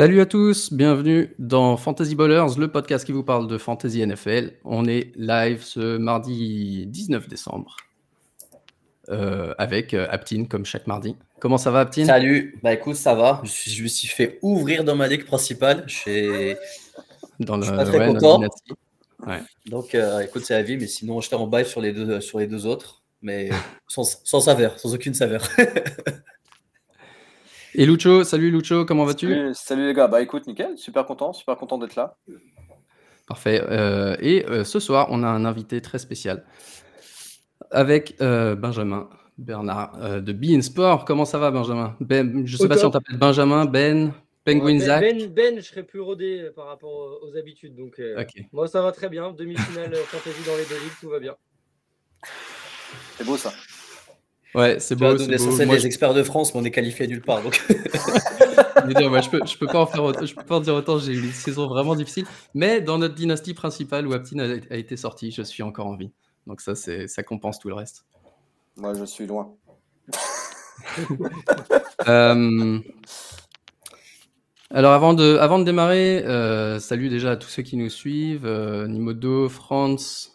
Salut à tous, bienvenue dans Fantasy Ballers, le podcast qui vous parle de Fantasy NFL. On est live ce mardi 19 décembre euh, avec euh, Aptine comme chaque mardi. Comment ça va Aptine? Salut, bah écoute, ça va. Je, me suis fait ouvrir dans ma ligue principale. Je suis, Dans le je suis pas très ouais, content. dynastie. Donc euh, écoute, c'est la vie, mais sinon j'étais en bail sur les deux, sur les deux autres, mais sans, sans saveur, sans aucune saveur. Et Lucho, salut Lucho, comment vas-tu? Salut, salut les gars, bah écoute, nickel, super content, super content d'être là. Parfait. Euh, et euh, ce soir, on a un invité très spécial avec euh, Benjamin Bernard euh, de Be In Sport. Comment ça va Benjamin? Ben, Je sais Au pas si on t'appelle Benjamin, Ben, Penguin ben, Zach. ben, Ben, je serais plus rodé par rapport aux, aux habitudes. Donc, euh, moi, ça va très bien. Demi-finale fantasy dans les deux ligues, tout va bien. C'est beau ça. Ouais, c'est beau. nous, c'est on est beau. censé être Moi, des experts de France, mais on est qualifié nulle part. Donc je dire, peux, je peux pas en faire autant, je peux pas en dire autant. J'ai eu une saison vraiment difficile, mais dans notre dynastie principale où Aptine a, a été sorti, je suis encore en vie. Donc ça, c'est, ça compense tout le reste. Moi je suis loin. Euh, Alors avant de, avant de démarrer, euh, salut déjà à tous ceux qui nous suivent, euh, Nimodo, France,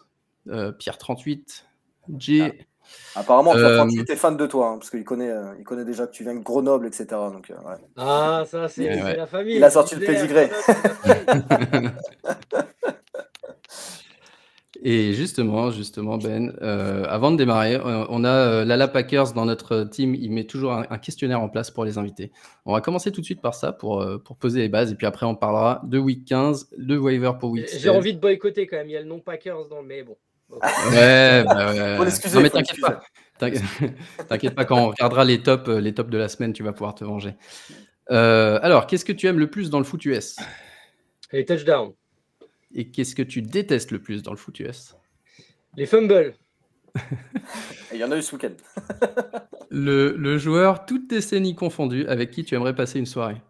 euh, Pierre38, J. Apparemment, Euh, Franchi était fan de toi, hein, parce qu'il connaît, euh, il connaît déjà que tu viens de Grenoble, etc. Donc, euh, ouais. Ah, ça, c'est Ouais, ouais. la famille. Il a sorti le pédigré. Grenoble, Et justement, justement, Ben, euh, avant de démarrer, euh, on a euh, Lala Packers dans notre team. Il met toujours un, un questionnaire en place pour les invités. On va commencer tout de suite par ça pour, euh, pour poser les bases. Et puis après, on parlera de week 15, de waiver pour week J'ai 16. envie de boycotter quand même. Il y a le nom Packers dans le. Mais bon. Ouais, bah ouais. Non, mais t'inquiète pas. T'inquiète pas, quand on regardera les tops, euh, les tops de la semaine, tu vas pouvoir te venger. Euh, alors, qu'est-ce que tu aimes le plus dans le foot US Les touchdowns. Et qu'est-ce que tu détestes le plus dans le foot US Les fumbles. Et il y en a eu ce week-end. le, le joueur, toute décennie confondue, avec qui tu aimerais passer une soirée?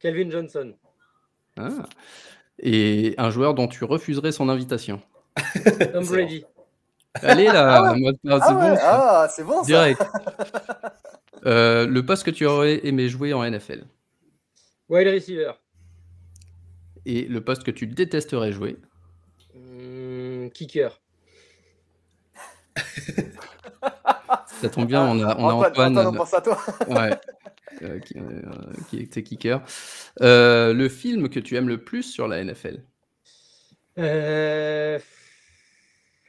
Calvin Johnson. Ah. Et un joueur dont tu refuserais son invitation? Tom Brady. Allez là, Ah ouais. ah, c'est Ah, bon, ouais, ça. ah, c'est bon ça. direct. Euh, le poste que tu aurais aimé jouer en NFL Wide receiver. et le poste que tu détesterais jouer. Hmm, kicker. Ça tombe bien, on a, on a Antoine, Antoine. On pense à toi. Ouais. Euh, qui, euh, qui était kicker. Euh, le film que tu aimes le plus sur la NFL Euh...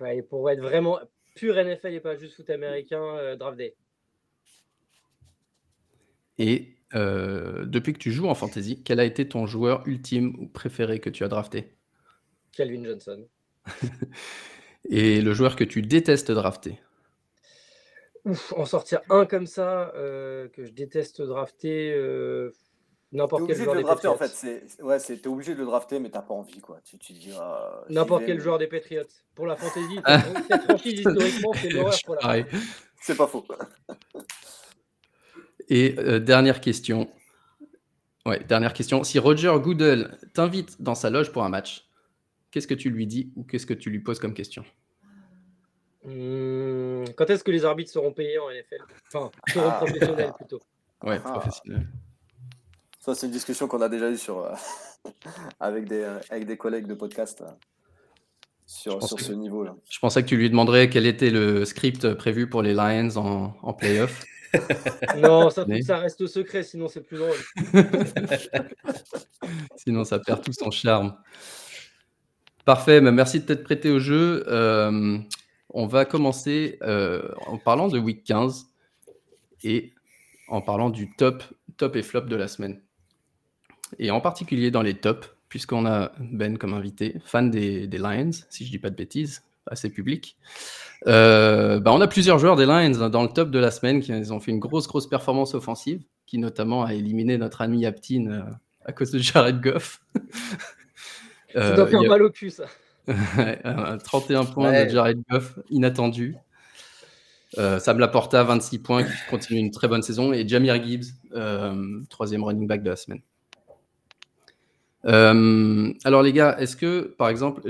ouais, pour être vraiment pur NFL et pas juste foot américain, euh, draft day. Et euh, depuis que tu joues en fantasy, quel a été ton joueur ultime ou préféré que tu as drafté? Calvin Johnson. Et le joueur que tu détestes drafter? Ouf, en sortir un comme ça euh, que je déteste drafter euh, n'importe quel obligé de joueur le des drafter en fait. C'est, ouais, c'est, t'es obligé de le drafter, mais t'as pas envie quoi. Tu, tu te dis. ah, N'importe quel mais- joueur des Patriots. Pour la fantasy, cette franchise historiquement, c'est l'horreur pour la. C'est pas faux. Et euh, dernière question. Ouais, dernière question. Si Roger Goodell t'invite dans sa loge pour un match, qu'est-ce que tu lui dis ou qu'est-ce que tu lui poses comme question? Hmm, quand est-ce que les arbitres seront payés en NFL Enfin, seront Ah. professionnels plutôt. Ouais, Ah. professionnel. Ça, c'est une discussion qu'on a déjà eue sur, euh, avec, des, euh, avec des collègues de podcast euh, sur, sur que- ce niveau-là. Je pensais que tu lui demanderais quel était le script prévu pour les Lions en, en playoff. Non, ça, Mais- que ça reste secret, sinon c'est plus drôle. Sinon, ça perd tout son charme. Parfait, bah, merci de t'être prêté au jeu. Euh, on va commencer euh, en parlant de week 15 et en parlant du top, top et flop de la semaine. Et en particulier dans les tops, puisqu'on a Ben comme invité, fan des, des Lions, si je dis pas de bêtises, assez public. Euh, bah, on a plusieurs joueurs des Lions dans le top de la semaine qui ils ont fait une grosse, grosse performance offensive, qui notamment a éliminé notre ami Aptin euh, à cause de Jared Goff. Ça Euh, doit faire y a- mal au cul, ça. Ouais, un 31 points Ouais. de Jared Goff, inattendu. Euh, Sam Laporta, 26 points, qui continue une très bonne saison. Et Jamir Gibbs, euh, troisième running back de la semaine. Euh, alors les gars, est-ce que, par exemple,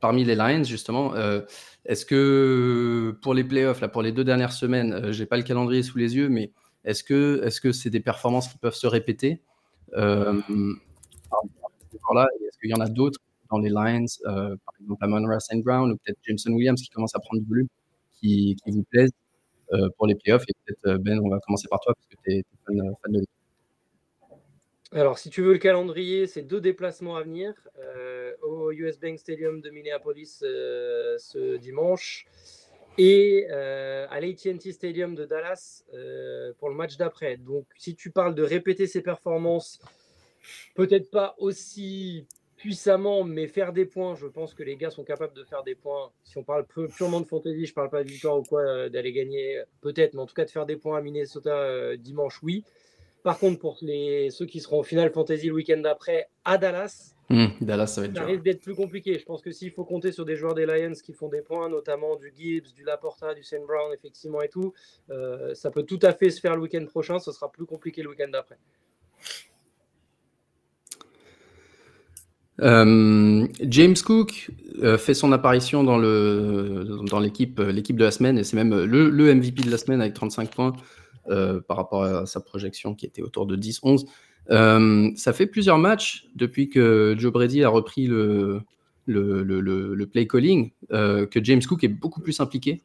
parmi les Lions, justement, euh, est-ce que pour les playoffs, là, pour les deux dernières semaines, euh, j'ai pas le calendrier sous les yeux, mais est-ce que est-ce que c'est des performances qui peuvent se répéter? Euh, est-ce qu'il y en a d'autres dans les Lions, par exemple Amon St. Brown ou peut-être Jameson Williams qui commence à prendre du volume, qui, vous plaisent pour les playoffs? Et peut-être Ben, on va commencer par toi parce que tu es, fan, fan, de l'équipe. Alors, si tu veux le calendrier, c'est deux déplacements à venir au US Bank Stadium de Minneapolis ce dimanche et euh, à l'AT&T Stadium de Dallas euh, pour le match d'après. Donc, si tu parles de répéter ses performances, peut-être pas aussi puissamment, mais faire des points, je pense que les gars sont capables de faire des points. Si on parle purement de fantasy, je parle pas de victoire ou quoi, euh, d'aller gagner, peut-être, mais en tout cas de faire des points à Minnesota dimanche, oui. Par contre, pour les, ceux qui seront au final fantasy le week-end d'après à Dallas, Hmm, Dallas, ça, risque d'être plus compliqué. Je pense que s'il faut compter sur des joueurs des Lions qui font des points, notamment du Gibbs, du Laporta, du Saint Brown, effectivement, et tout, euh, ça peut tout à fait se faire le week-end prochain. Ce sera plus compliqué le week-end d'après. Euh, James Cook euh, fait son apparition dans le dans l'équipe l'équipe de la semaine et c'est même le, le, MVP de la semaine avec 35 points par rapport à sa projection qui était autour de 10-11. Euh, ça fait plusieurs matchs depuis que Joe Brady a repris le, le, le, play calling, euh, que James Cook est beaucoup plus impliqué.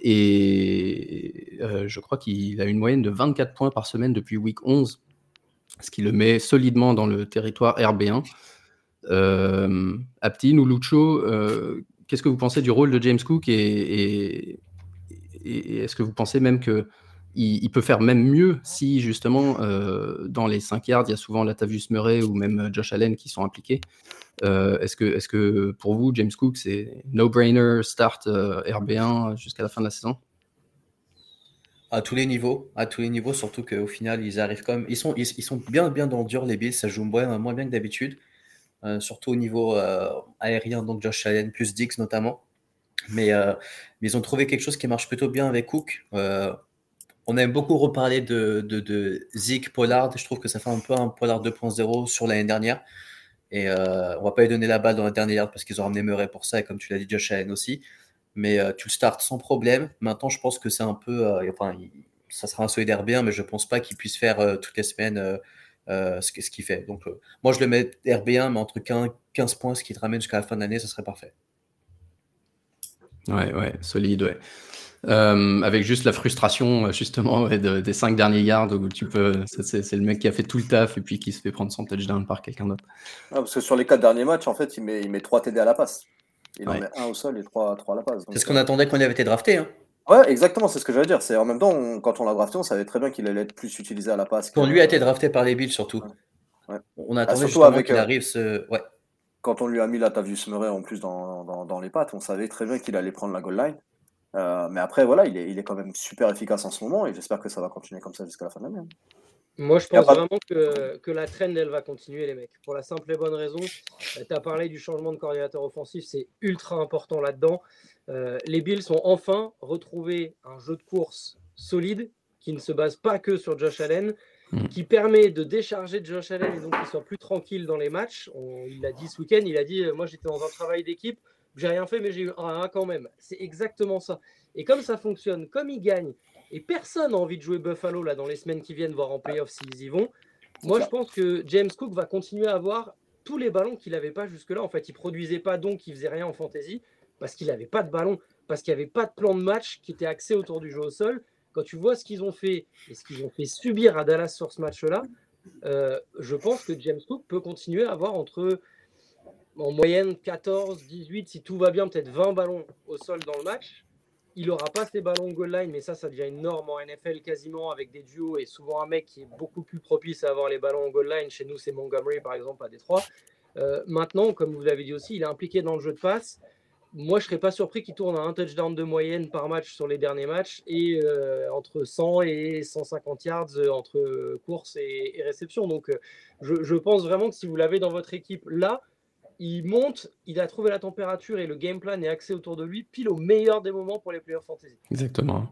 Et euh, je crois qu'il a une moyenne de 24 points par semaine depuis week 11, ce qui le met solidement dans le territoire RB1. Euh, ou Lucho, qu'est-ce que vous pensez du rôle de James Cook et est-ce que vous pensez même que il, peut faire même mieux si justement euh, dans les 5 yards, il y a souvent Latavius Murray ou même euh, Josh Allen qui sont impliqués. Euh, est-ce que, est que pour vous, James Cook, c'est no-brainer, start RB1 jusqu'à la fin de la saison? À tous les niveaux, à tous les niveaux, surtout qu'au final, ils arrivent comme ils sont, ils, sont bien, bien dans le dur les Bills, ça joue moins, bien que d'habitude, surtout au niveau aérien, donc Josh Allen plus Dix notamment. Mais, ils ont trouvé quelque chose qui marche plutôt bien avec Cook on aime beaucoup reparler de, Zeke Pollard. Je trouve que ça fait un peu un Pollard 2.0 sur l'année dernière. Et euh, on va pas lui donner la balle dans la dernière parce qu'ils ont ramené Murray pour ça, et comme tu l'as dit, Josh Allen aussi. Mais euh, tu le starts sans problème. Maintenant, je pense que c'est un peu. Euh, enfin, ça sera un solide RB1, mais je pense pas qu'il puisse faire toutes les semaines ce, qu'il fait. Donc, moi, je le mets RB1, mais entre 15, 15 points, ce qui te ramène jusqu'à la fin de l'année, ça serait parfait. Ouais, ouais, solide, ouais. Euh, avec juste la frustration justement des cinq derniers yards où tu peux, c'est le mec qui a fait tout le taf et puis qui se fait prendre son touchdown par quelqu'un d'autre. parce que sur les quatre derniers matchs, en fait, il met, il met trois TD à la passe. Il en met un au sol et trois, trois à la passe. C'est ce qu'on attendait quand il avait été drafté. Hein. Ouais, exactement, c'est ce que j'allais dire. C'est en même temps, quand on l'a drafté, on savait très bien qu'il allait être plus utilisé à la passe. Quand lui a été drafté par les Bills surtout. On attendait justement qu'il euh, arrive ce. Ouais. Quand on lui a mis la Tavius Murray en plus dans, dans, dans les pattes, on savait très bien qu'il allait prendre la goal line. Euh, mais après, voilà, il est, il est, quand même super efficace en ce moment et j'espère que ça va continuer comme ça jusqu'à la fin de l'année. Hein. Moi, je pense vraiment que, que, la trend, elle va continuer, les mecs. Pour la simple et bonne raison, euh, tu as parlé du changement de coordinateur offensif, c'est ultra important là-dedans. Euh, les Bills ont enfin retrouvé un jeu de course solide qui ne se base pas que sur Josh Allen, hmm. qui permet de décharger Josh Allen et donc qu'il soit plus tranquille dans les matchs. il l'a dit ce week-end, il a dit Moi, j'étais dans un travail d'équipe j'ai rien fait, mais j'ai eu un 1 quand même. C'est exactement ça. Et comme ça fonctionne, comme ils gagnent, et personne n'a envie de jouer Buffalo là dans les semaines qui viennent, voir en playoff s'ils y vont. Moi, je pense que James Cook va continuer à avoir tous les ballons qu'il n'avait pas jusque-là. En fait, il produisait pas, donc il faisait rien en fantasy parce qu'il n'avait pas de ballon, parce qu'il n'y avait pas de plan de match qui était axé autour du jeu au sol. Quand tu vois ce qu'ils ont fait et ce qu'ils ont fait subir à Dallas sur ce match-là, euh, je pense que James Cook peut continuer à avoir entre en moyenne 14, 18, si tout va bien, peut-être 20 ballons au sol dans le match. Il n'aura pas ces ballons goal line, mais ça, ça devient une norme en NFL quasiment avec des duos et souvent un mec qui est beaucoup plus propice à avoir les ballons en goal line. Chez nous, c'est Montgomery par exemple à Détroit. Euh, maintenant, comme vous l'avez dit aussi, il est impliqué dans le jeu de passe. Moi, je ne serais pas surpris qu'il tourne à un touchdown de moyenne par match sur les derniers matchs et euh, entre 100 et 150 yards euh, entre course et, réception. Donc, je, pense vraiment que si vous l'avez dans votre équipe là, il monte, il a trouvé la température et le game plan est axé autour de lui, pile au meilleur des moments pour les players fantasy. Exactement.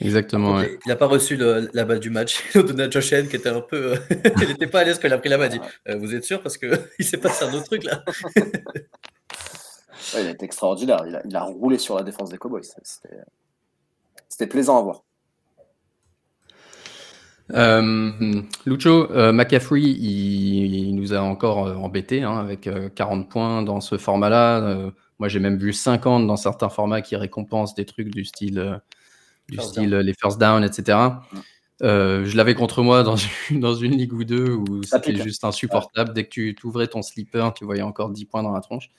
Exactement. Il n'a pas reçu la balle du match. Il a donné à Josh Allen qui était un peu. Euh, il n'était pas à l'aise quand il a pris la balle. Il dit euh, Vous êtes sûr Parce qu'il s'est passé un autre truc là. il a été extraordinaire. Il a, il a, roulé sur la défense des Cowboys. C'était plaisant à voir. Euh, Lucho, euh, McCaffrey, il, nous a encore euh, embêté hein, avec 40 points dans ce format-là. moi, j'ai même vu 50 dans certains formats qui récompensent des trucs du style, du style les first down, etc. je l'avais contre moi dans une, dans une ligue ou deux où c'était juste insupportable. Dès que tu ouvrais ton slipper, tu voyais encore 10 points dans la tronche.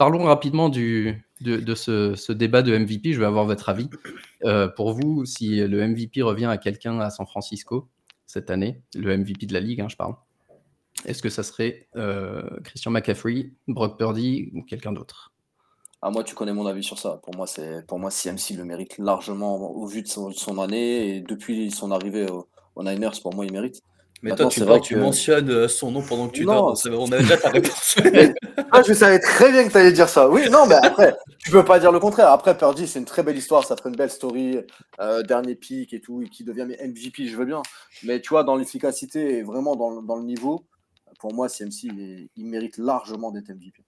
Parlons rapidement du, de, ce, débat de MVP. Je vais avoir votre avis. Euh, pour vous, si le MVP revient à quelqu'un à San Francisco cette année, le MVP de la ligue, hein, je parle, est-ce que ça serait euh, Christian McCaffrey, Brock Purdy ou quelqu'un d'autre? Ah, moi, tu connais mon avis sur ça. Pour moi, c'est pour moi, CMC le mérite largement au vu de son, année et depuis son arrivée aux Niners, pour moi, il mérite. Mais toi, tu, vrai que... tu mentionnes euh, son nom pendant que tu dors. On a déjà ta réponse. ah, je savais très bien que tu allais dire ça. Oui, non, mais après, tu peux pas dire le contraire. Après, Purdy, c'est une très belle histoire. Ça ferait une belle story. Euh, dernier pic et tout, et qui devient MVP, je veux bien. Mais tu vois, dans l'efficacité et vraiment dans, dans, le niveau, pour moi, CMC, il, il mérite largement d'être MVP.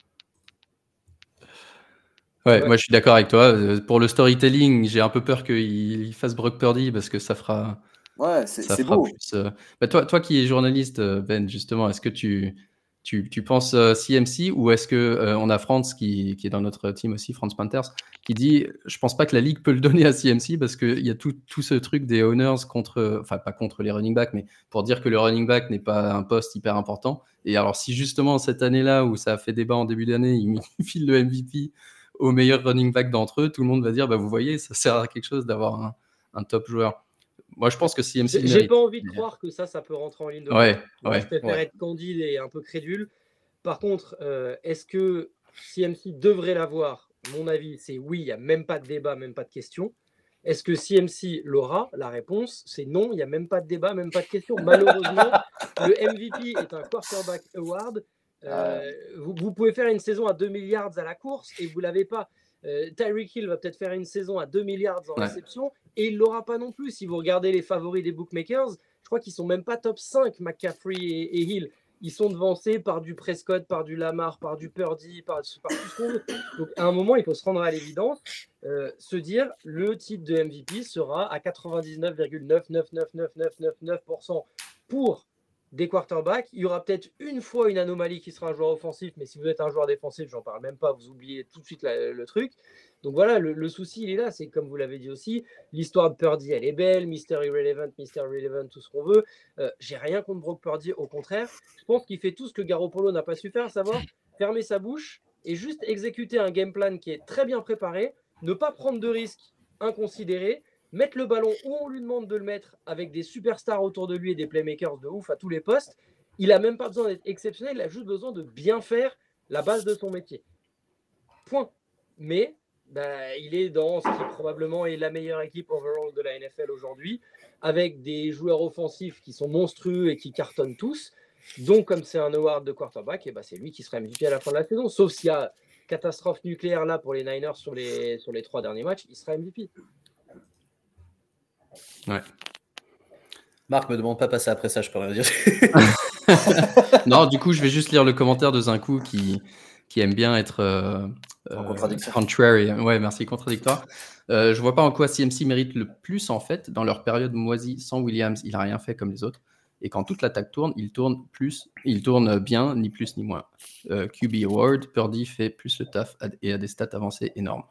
Ouais, moi je suis d'accord avec toi. Euh, pour le storytelling, j'ai un peu peur qu'il fasse Brock Purdy parce que ça fera Ouais, c'est beau. Euh, bah, toi, toi qui es journaliste, euh, Ben, justement, est-ce que tu, tu, tu penses CMC euh, ou est-ce que on a France qui, qui, est dans notre team aussi, France Panthers, qui dit je pense pas que la ligue peut le donner à CMC parce qu'il y a tout, tout, ce truc des owners contre, enfin pas contre les running backs, mais pour dire que le running back n'est pas un poste hyper important. Et alors si justement cette année-là où ça a fait débat en début d'année, il file le MVP au meilleur running back d'entre eux, tout le monde va dire bah vous voyez, ça sert à quelque chose d'avoir un, un top joueur. Moi, je pense que CMC. J'ai pas envie de croire que ça, ça peut rentrer en ligne de compte. Ouais, ouais, je préfère être candide et un peu crédule. Par contre, euh, est-ce que CMC devrait l'avoir Mon avis, c'est oui, il n'y a même pas de débat, même pas de question. Est-ce que CMC l'aura La réponse, c'est non, il n'y a même pas de débat, même pas de question. Malheureusement, le MVP est un quarterback award. Euh, vous, vous, pouvez faire une saison à 2 milliards à la course et vous ne l'avez pas. Euh, Tyreek Hill va peut-être faire une saison à 2 milliards en réception et il l'aura pas non plus. Si vous regardez les favoris des bookmakers, je crois qu'ils sont même pas top 5, McCaffrey et, Hill. Ils sont devancés par du Prescott, par du Lamar, par du Purdy, par, tout ce qu'on veut. Donc à un moment, il faut se rendre à l'évidence, euh, se dire le titre de MVP sera à 99,9999999% pour des quarterbacks. Il y aura peut-être une fois une anomalie qui sera un joueur offensif, mais si vous êtes un joueur défensif, j'en parle même pas, vous oubliez tout de suite le truc. Donc voilà, le, souci, il est là. C'est comme vous l'avez dit aussi, l'histoire de Purdy, elle est belle, Mister Irrelevant, Mister Relevant, tout ce qu'on veut. Euh, j'ai rien contre Brock Purdy, au contraire. Je pense qu'il fait tout ce que Garoppolo n'a pas su faire, à savoir fermer sa bouche et juste exécuter un game plan qui est très bien préparé, ne pas prendre de risques inconsidérés mettre le ballon où on lui demande de le mettre avec des superstars autour de lui et des playmakers de ouf à tous les postes. Il n'a même pas besoin d'être exceptionnel, il a juste besoin de bien faire la base de son métier. Point. Mais bah, il est dans ce qui probablement est la meilleure équipe overall de la NFL aujourd'hui, avec des joueurs offensifs qui sont monstrueux et qui cartonnent tous. Donc, comme c'est un award de quarterback, et bah, c'est lui qui sera MVP à la fin de la saison. Sauf s'il y a catastrophe nucléaire là pour les Niners sur les, sur les trois derniers matchs, il sera MVP. Ouais. Marc me demande pas passer après ça, je peux rien dire. non, du coup, je vais juste lire le commentaire de Zinkou qui, qui aime bien être euh, euh contrary. Ouais, merci, contradictoire. Euh, je vois pas en quoi CMC mérite le plus en fait dans leur période moisie sans Williams. Il a rien fait comme les autres. Et quand toute l'attaque tourne, il tourne plus, il tourne bien, ni plus ni moins. Euh, QB Award, Purdy fait plus le taf et a des stats avancées énormes.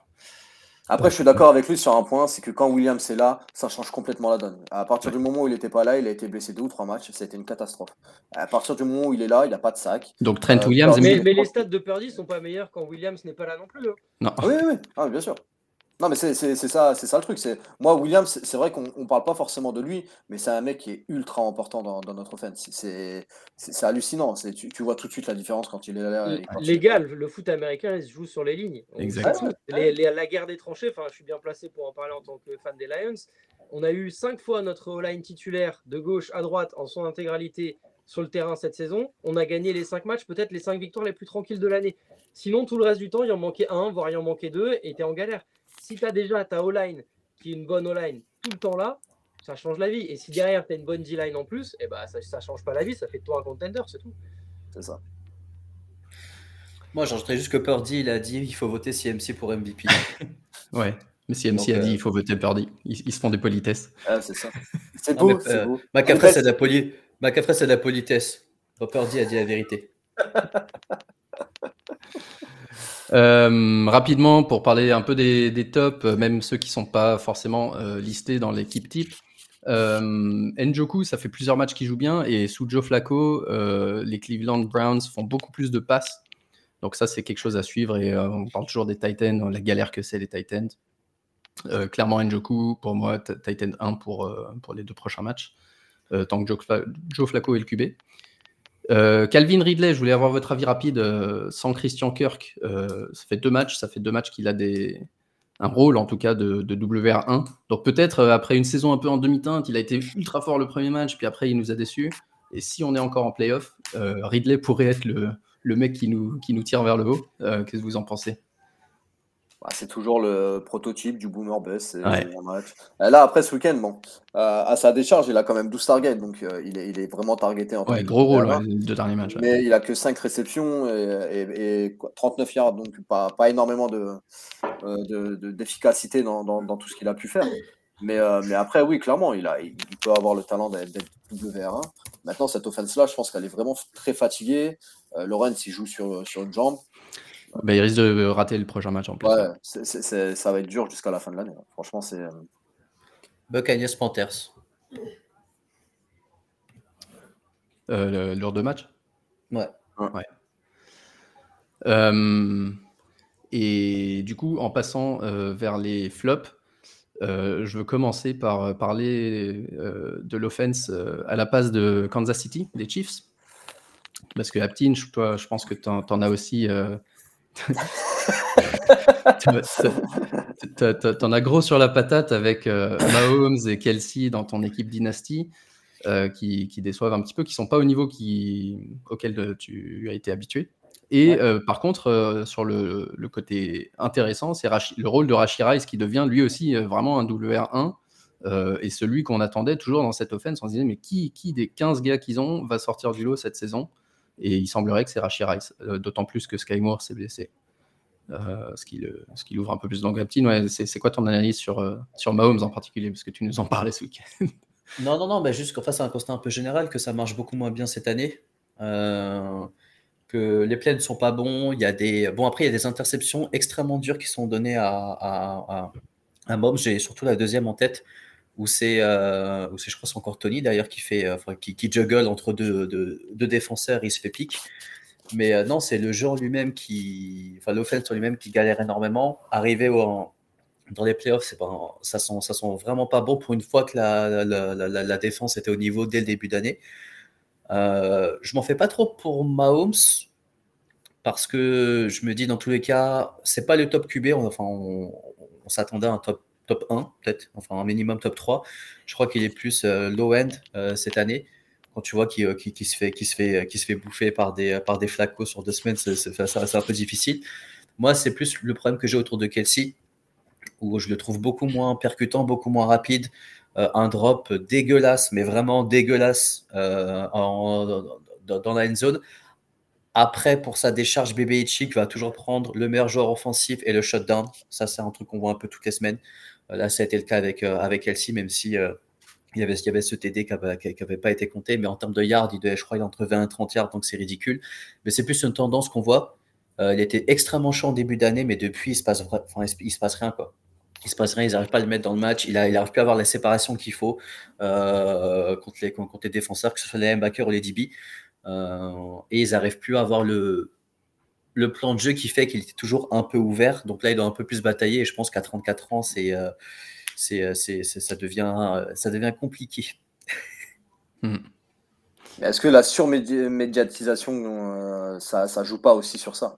Après, je suis d'accord avec lui sur un point, c'est que quand Williams est là, ça change complètement la donne. À partir du moment où il n'était pas là, il a été blessé deux ou trois matchs, ça a été une catastrophe. À partir du moment où il est là, il n'a pas de sac. Donc Trent euh, Williams. Mais, mais, les stats de Purdy sont pas meilleurs quand Williams n'est pas là non plus. Hein. Non. Oui, oui, ah, bien sûr. Non, mais c'est ça, ça le truc. Moi, Williams, c'est vrai qu'on ne parle pas forcément de lui, mais c'est un mec qui est ultra important dans, notre offense. C'est hallucinant. Tu, tu, vois tout de suite la différence quand il est là. Légal, le foot américain, il se joue sur les lignes. Exactement. la guerre des tranchées, je suis bien placé pour en parler en tant que fan des Lions. On a eu cinq fois notre line titulaire de gauche à droite en son intégralité sur le terrain cette saison. On a gagné les cinq matchs, peut-être les cinq victoires les plus tranquilles de l'année. Sinon, tout le reste du temps, il en manquait un, voire il en manquait deux, et tu en galère si tu as déjà ta O-line qui est une bonne O-line tout le temps là, ça change la vie. Et si derrière tu as une bonne D-line en plus, et eh ben, ça ne change pas la vie, ça fait de toi un contender, c'est tout. C'est ça. Moi, j'ajouterais juste que Purdy, il a dit il faut voter CMC pour MVP. ouais. Mais si MC a dit il faut voter Purdy, ils, se font des politesses. Ah, c'est ça. C'est beau, c'est beau. McCaffrey, c'est de, la poli... de la politesse. Purdy a dit la vérité. Euh, rapidement, pour parler un peu des, tops, même ceux qui ne sont pas forcément euh, listés dans l'équipe type. Euh, Njoku, ça fait plusieurs matchs qu'il joue bien, et sous Joe Flacco, les Cleveland Browns font beaucoup plus de passes. Donc ça, c'est quelque chose à suivre, et on parle toujours des Titans, la galère que c'est les Titans. clairement, Njoku, pour moi, Titan 1 pour, pour les deux prochains matchs, tant que Joe, Flacco est le QB. Euh, Calvin Ridley, je voulais avoir votre avis rapide. Euh, sans Christian Kirk, euh, ça fait deux matchs. Ça fait deux matchs qu'il a un rôle, en tout cas, de, WR1. Donc peut-être, après une saison un peu en demi-teinte, il a été ultra fort le premier match, puis après, il nous a déçus. Et si on est encore en playoff, Ridley pourrait être le, mec qui nous, qui nous tire vers le haut. Qu'est-ce que vous en pensez? C'est toujours le prototype du boomer bust. Là, après ce week-end, bon, euh, à sa décharge, il a quand même 12 targets, donc euh, il, est, il, est, vraiment targeté. En ouais, gros rôle, de dernier match. Mais il a que 5 réceptions et, 39 yards, donc pas, pas énormément euh, d'efficacité de, dans, dans, dans, tout ce qu'il a pu faire. Mais, mais après, oui, clairement, il, a, il peut avoir le talent d'être WR1. Maintenant, cette offense-là, je pense qu'elle est vraiment très fatiguée. Lawrence, il joue sur, sur une jambe. Bah, il risque de rater le prochain match en plus. Ouais, ça va être dur jusqu'à la fin de l'année. Hein. Franchement, c'est. Euh, Buccaneers Panthers. Euh, l'heure de match? Ouais. ouais. Euh, et du coup, en passant vers les flops, je veux commencer par parler de l'offense à la passe de Kansas City, des Chiefs. Parce que Aptin, je, je pense que tu en, en, as aussi T'en as gros sur la patate avec euh, Mahomes et Kelsey dans ton équipe dynastie euh, qui, déçoivent un petit peu, qui sont pas au niveau qui, auquel tu as été habitué. Et euh, par contre, sur le, côté intéressant, c'est le rôle de Rashi Rice qui devient lui aussi vraiment un WR1 et celui qu'on attendait toujours dans cette offense. On se disait, mais qui, qui des 15 gars qu'ils ont va sortir du lot cette saison? Et il semblerait que c'est Rashi Rice, euh, d'autant plus que Sky Moore s'est blessé. Euh, ce, qui le, ce, qui ouvre un peu plus d'angle. Ouais, c'est quoi ton analyse sur, euh, sur Mahomes en particulier? Parce que tu nous en parlais ce week-end. Non, non, non, bah juste qu'en face, c'est un constat un peu général que ça marche beaucoup moins bien cette année. que les plays ne sont pas bons. Il y a des... Bon, après, il y a des interceptions extrêmement dures qui sont données à Mahomes. J'ai surtout la deuxième en tête où c'est, euh, je crois, c'est encore Tony d'ailleurs qui fait, euh, qui, juggle entre deux, deux, défenseurs, il se fait pique. Mais euh, non, c'est le jeu lui-même qui, enfin l'offense lui-même qui galère énormément. Arriver dans les playoffs, c'est pas, ça sent, ça sent vraiment pas bon pour une fois que la, la, la, la défense était au niveau dès le début d'année. Euh, je m'en fais pas trop pour Mahomes parce que je me dis dans tous les cas, c'est pas le top QB. enfin, on, on s'attendait à un top top 1, peut-être, enfin un minimum top 3. Je crois qu'il est plus euh, low-end euh, cette année. Quand tu vois qu'il euh, qui, se, fait, qui se, fait, se fait bouffer par des, par des flacos sur deux semaines, c'est un peu difficile. Moi, c'est plus le problème que j'ai autour de Kelsey, où je le trouve beaucoup moins percutant, beaucoup moins rapide. un drop dégueulasse, mais vraiment dégueulasse en, dans, la end zone. Après, pour sa décharge, Hitchik va toujours prendre le meilleur joueur offensif et le shutdown. Ça, c'est un truc qu'on voit un peu toutes les semaines. Euh, là, ça a été le cas avec, euh, avec Elsie, même si euh, il, y avait, il y avait ce TD qui n'avait pas été compté. Mais en termes de yards, il devait, je crois, il entre 20 et 30 yards, donc c'est ridicule. Mais c'est plus une tendance qu'on voit. il était extrêmement chaud en début d'année, mais depuis, il se passe, il se passe rien. Quoi. Il se passe rien, ils n'arrivent pas à le mettre dans le match. Il n'arrive plus à avoir la séparation qu'il faut contre, les, contre les défenseurs, que ce soit les linebackers ou les DB. et ils n'arrivent plus à avoir le, le plan de jeu qui fait qu'il était toujours un peu ouvert. Donc là, il doit un peu plus batailler. Et je pense qu'à 34 ans, c'est, euh, c'est, c'est, ça, devient, ça devient compliqué. Hmm. Est-ce que la surmédiatisation, euh, ça, ça joue pas aussi sur ça?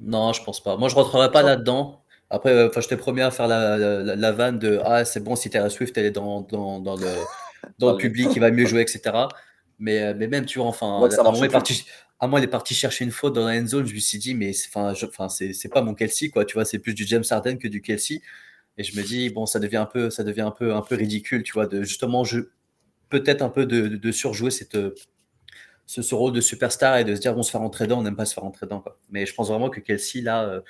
Non, je pense pas. Moi, je rentrerai pas là-dedans. Après, euh, enfin, je t'ai promis à faire la, la, vanne de Ah, c'est bon, si Taylor Swift, elle est dans, dans, dans le, dans le public, il va mieux jouer, etc. Mais, mais même, tu vois, enfin, ouais, à, est parti, à moi, il est parti chercher une faute dans la end zone. Je me suis dit, mais enfin, c'est pas mon Kelsey, quoi. Tu vois, c'est plus du James Harden que du Kelsey. Et je me dis, bon, ça devient un peu, ça devient un peu, un peu ridicule, tu vois, de justement, je peut-être un peu de, de, surjouer cette, ce, ce, rôle de superstar et de se dire, bon, se faire rentrer dedans, on n'aime pas se faire rentrer dedans, quoi. Mais je pense vraiment que Kelsey, là, euh,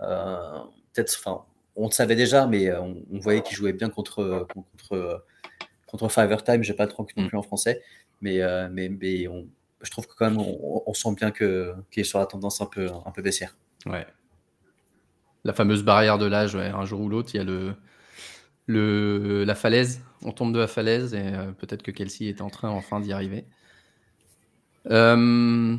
euh, peut-être, enfin, on le savait déjà, mais on, voyait qu'il jouait bien contre, contre, contre Fiverr Time. Je n'ai pas trop non mm. plus en français, mais, mais, mais je trouve que quand même, on, sent bien qu'il est sur la tendance un peu, un peu baissière. Ouais. La fameuse barrière de l'âge, un jour ou l'autre, il y a le, le, la falaise. On tombe de la falaise et peut-être que Kelsey est en train enfin d'y arriver. Euh,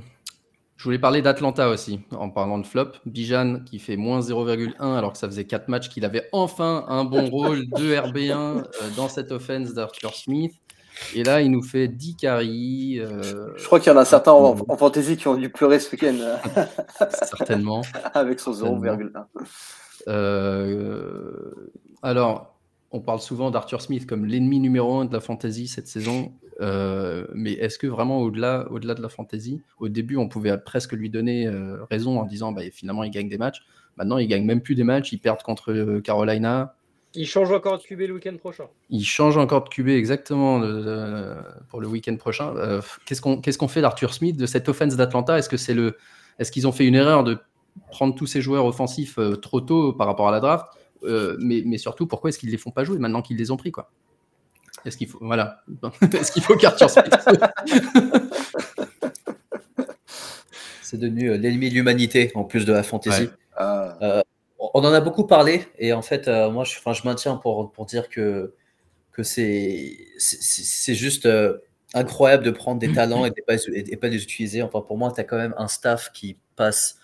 je voulais parler d'Atlanta aussi, en parlant de flop. Bijan qui fait moins 0,1 alors que ça faisait 4 matchs qu'il avait enfin un bon rôle de RB1 euh, dans cette offense d'Arthur Smith. Et là, il nous fait 10 carries. Euh, je crois qu'il y en a certains en, fantasy qui ont dû pleurer ce week-end. certainement. Avec son 0,1. alors, on parle souvent d'Arthur Smith comme l'ennemi numéro 1 de la fantasy cette saison. Euh, mais est-ce que vraiment au-delà, au-delà de la fantasy, au début on pouvait presque lui donner euh, raison en disant bah, finalement il gagne des matchs. Maintenant il gagne même plus des matchs, il perd contre euh, Carolina. Il change encore de QB le week-end prochain. Il change encore de QB exactement pour le week-end prochain. qu'est-ce qu'on qu'est-ce qu'on fait d'Arthur Smith de cette offense d'Atlanta? Est-ce que c'est le est-ce qu'ils ont fait une erreur de prendre tous ces joueurs offensifs trop tôt par rapport à la draft? Mais, mais, surtout, pourquoi est-ce qu'ils ne les font pas jouer maintenant qu'ils les ont pris quoi? Est-ce qu'il faut, voilà, est-ce qu'il faut qu'Arthur Smith C'est devenu euh, l'ennemi de l'humanité en plus de la fantasy. Euh, on en a beaucoup parlé et en fait, euh, moi, je, maintiens pour, pour dire que, que c'est, juste incroyable de prendre des talents et pas, et pas les utiliser. Enfin, pour moi, tu as quand même un staff qui passe